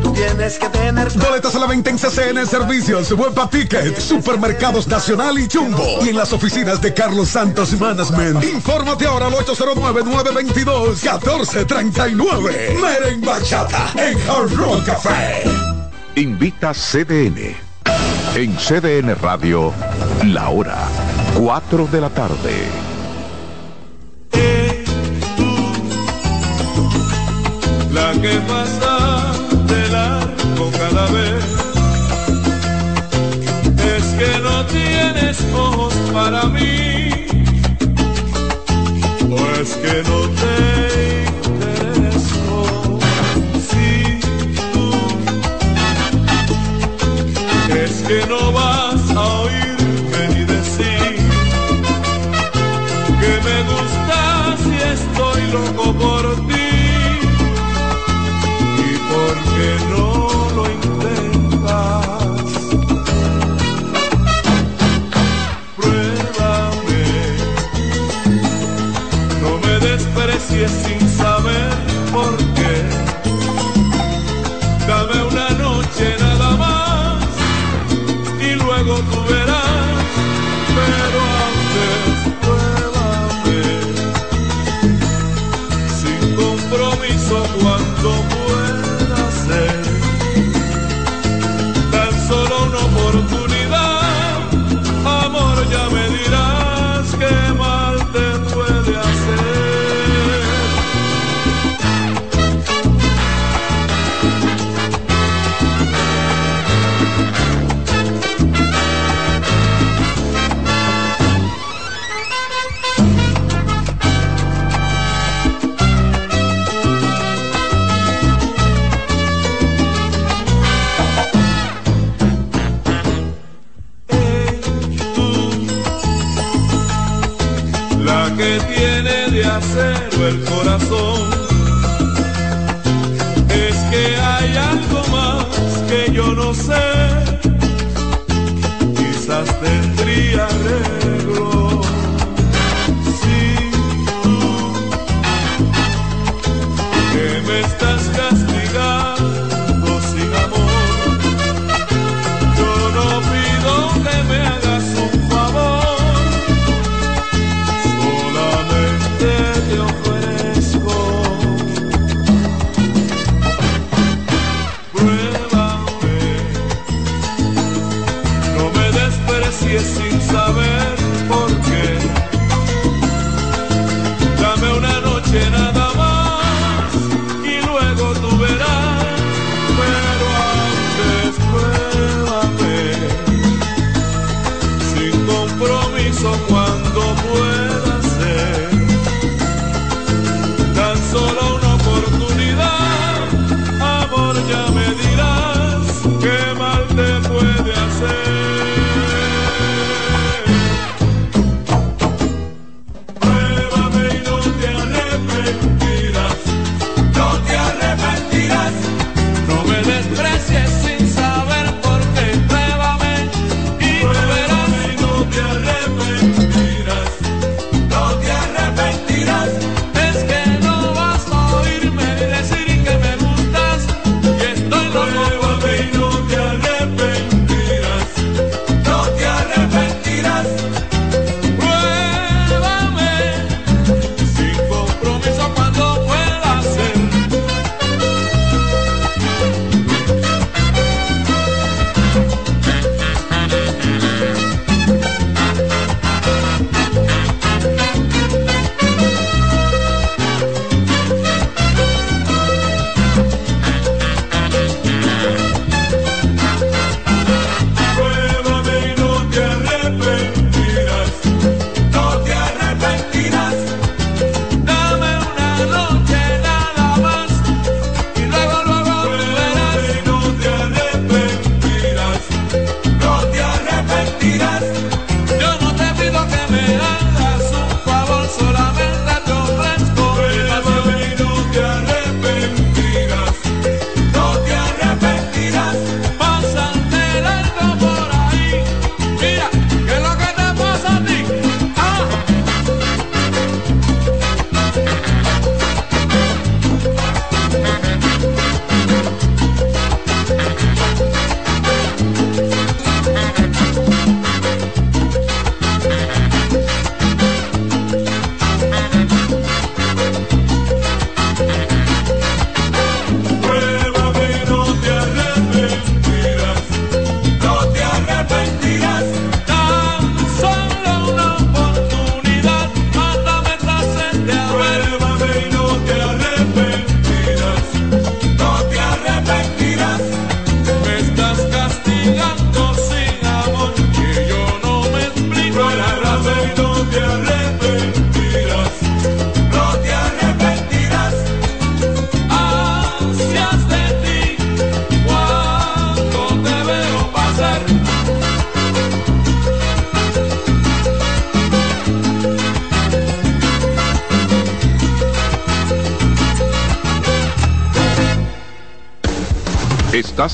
tú tienes que tener. Boletas a la venta en CCN Servicios, Webpa Ticket, Supermercados Nacional y Jumbo. Y en las oficinas de Carlos Santos Management. Infórmate ahora al 809-922-1439. Meren Bachata en Hard Rock Café. Invita CDN. En CDN Radio, la hora 4 de la tarde. Que pasa de largo cada vez. Es que no tienes ojos para mí, o es que no te porque no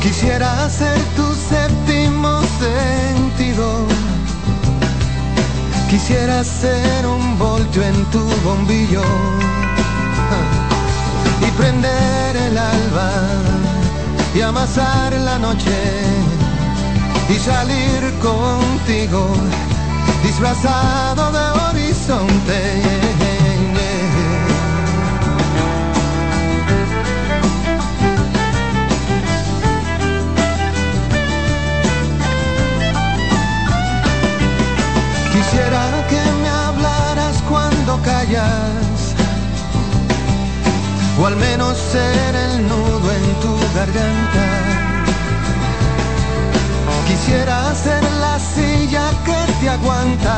Quisiera ser tu séptimo sentido. Quisiera ser un voltio en tu bombillo y prender el alba y amasar la noche y salir contigo disfrazado de horizonte. Que me hablaras cuando callas, o al menos ser el nudo en tu garganta. Quisiera ser la silla que te aguanta,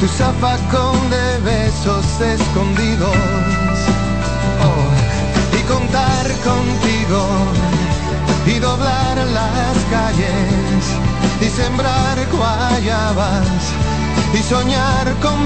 tu zafacón de besos escondidos, oh, y contar contigo, y doblar las calles, y sembrar guayabas, y soñar con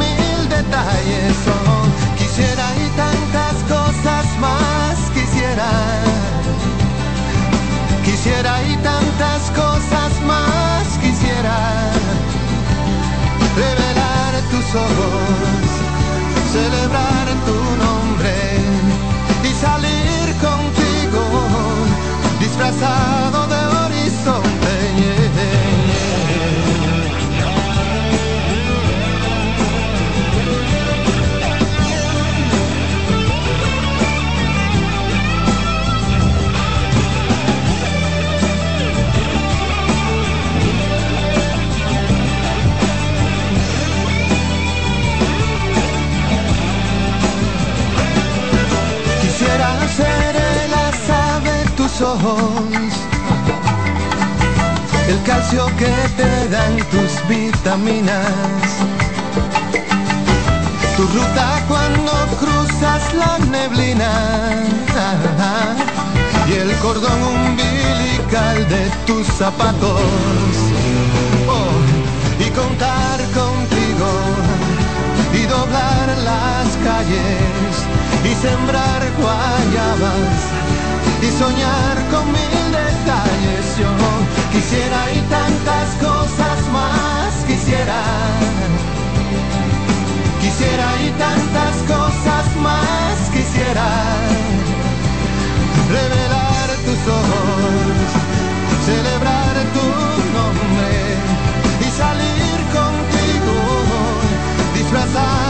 que te dan tus vitaminas, tu ruta cuando cruzas la neblina. Y el cordón umbilical de tus zapatos. Oh, y contar contigo. Y doblar las calles. Y sembrar guayabas. Y soñar con mil detalles. Quisiera y tantas cosas más quisiera. Quisiera y tantas cosas más quisiera. Revelar tus ojos, celebrar tu nombre y salir contigo disfrazado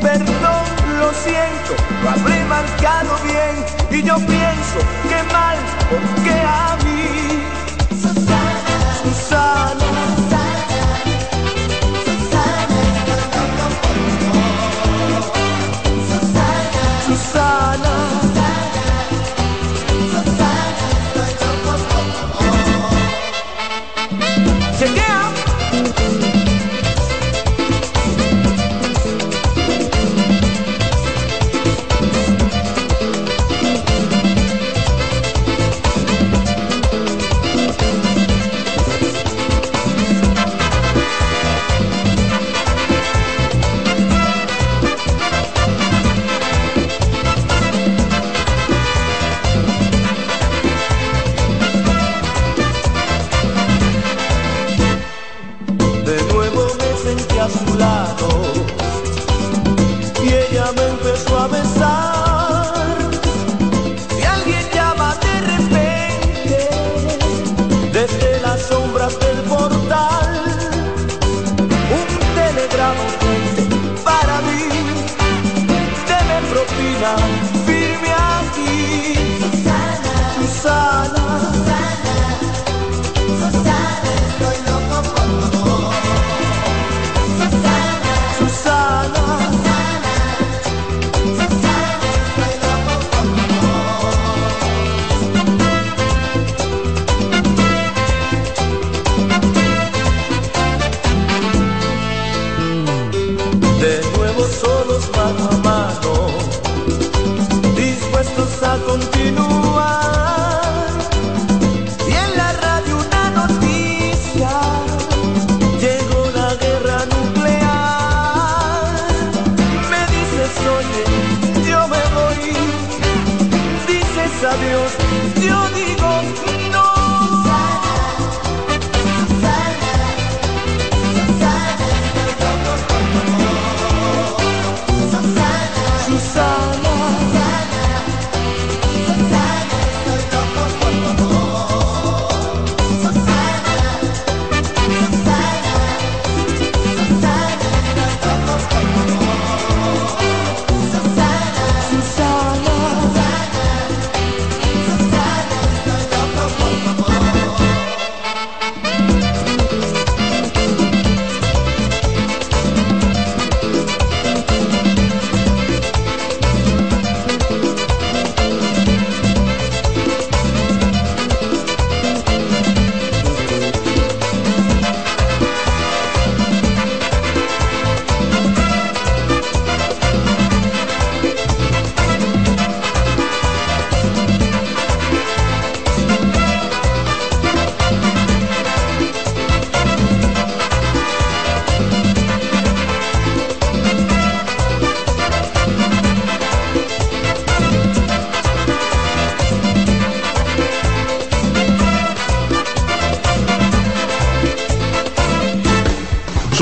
perdón, lo siento, lo habré marcado bien y yo pienso que mal, porque a mí.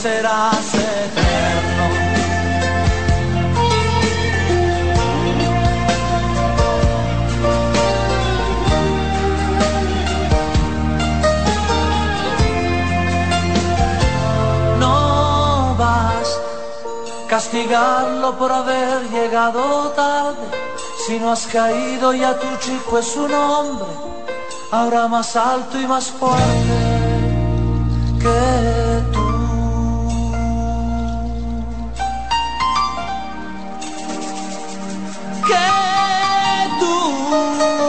Serás eterno. no vas castigarlo por haber llegado tarde. Si no has caído ya tu chico es un hombre, ahora más alto y más fuerte que tú.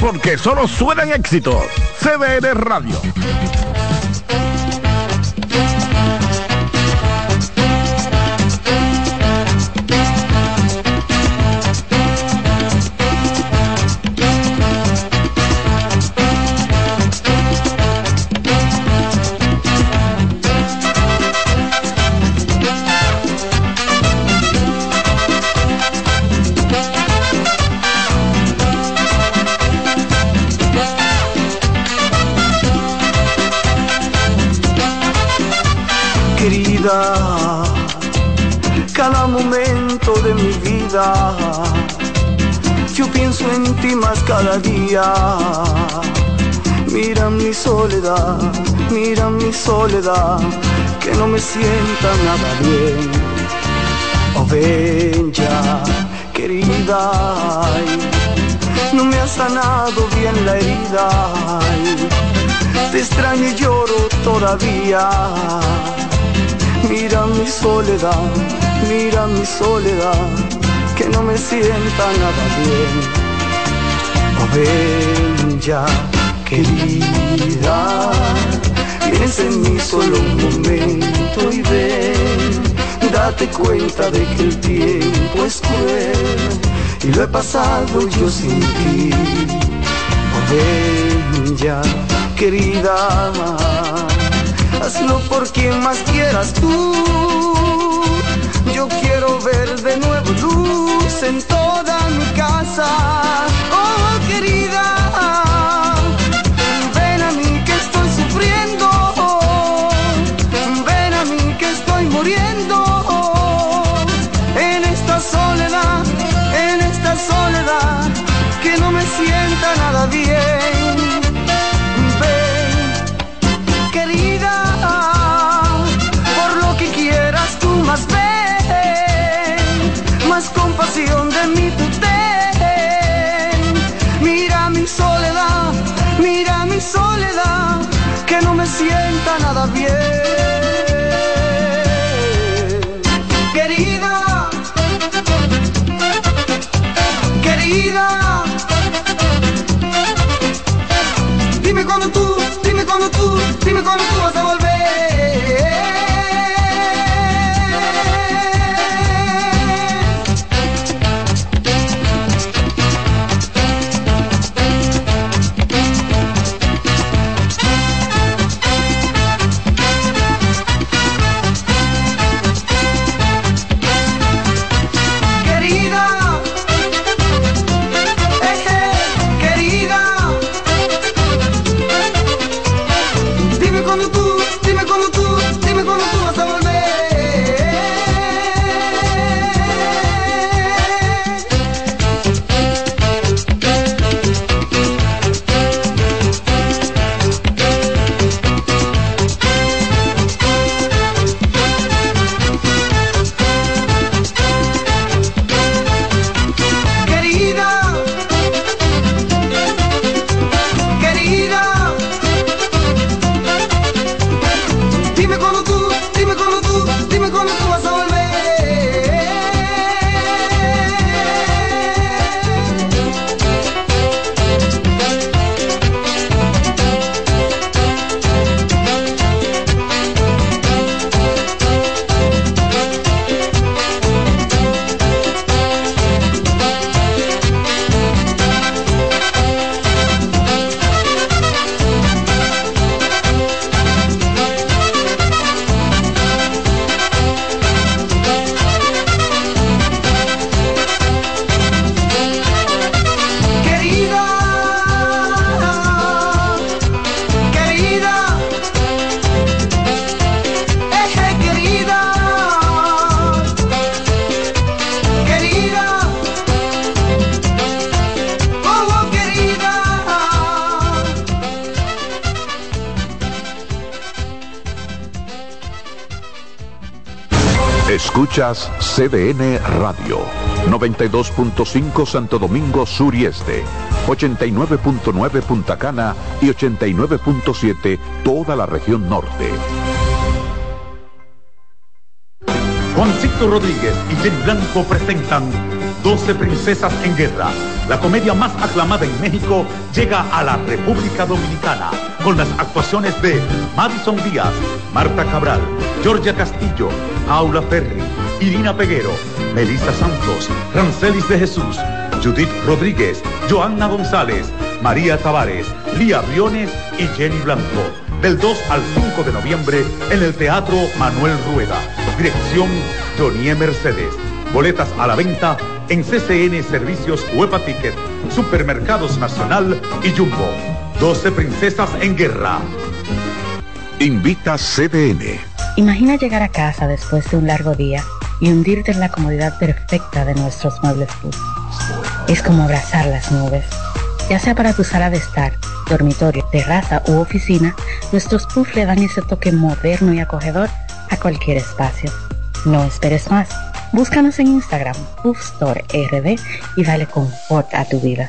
Porque solo suenan éxitos. CDN Radio. Mira mi soledad, mira mi soledad, que no me sienta nada bien. Oh, ven ya, querida, no me ha sanado bien la herida. te extraño y lloro todavía. Mira mi soledad, mira mi soledad, que no me sienta nada bien. Ya, querida, piensa en mí solo un momento y ven, date cuenta de que el tiempo es cruel y lo he pasado yo sin ti. Oh, ya, querida, hazlo por quien más quieras tú. Yo quiero ver de nuevo luz en toda mi casa. Ten. Mira mi soledad, mira mi soledad, que no me sienta nada bien. Querida, querida, dime cuando tú, dime cuando tú, dime cuando tú vas a volver. CDN Radio, 92.5 Santo Domingo Sur y Este, 89.9 Punta Cana y 89.7 toda la región norte. Juancito Rodríguez y Jenny Blanco presentan 12 Princesas en Guerra. La comedia más aclamada en México llega a la República Dominicana con las actuaciones de Madison Díaz, Marta Cabral, Georgia Castillo, Aula Ferri, Irina Peguero, Melissa Santos, Rancelis de Jesús, Judith Rodríguez, Joanna González, María Tavares, Lía Briones y Jenny Blanco. Del 2 al 5 de noviembre en el Teatro Manuel Rueda. Dirección Jonie Mercedes. Boletas a la venta en CCN Servicios Huepa Ticket, Supermercados Nacional y Jumbo. 12 Princesas en Guerra. Invita CDN. Imagina llegar a casa después de un largo día y hundirte en la comodidad perfecta de nuestros muebles Puff. Es como abrazar las nubes. Ya sea para tu sala de estar, dormitorio, terraza u oficina, nuestros Puff le dan ese toque moderno y acogedor a cualquier espacio. No esperes más. Búscanos en Instagram, Puff Store RD y dale confort a tu vida.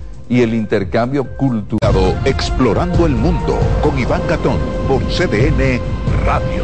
Y el intercambio cultural. Explorando el mundo con Iván Gatón por CDN Radio.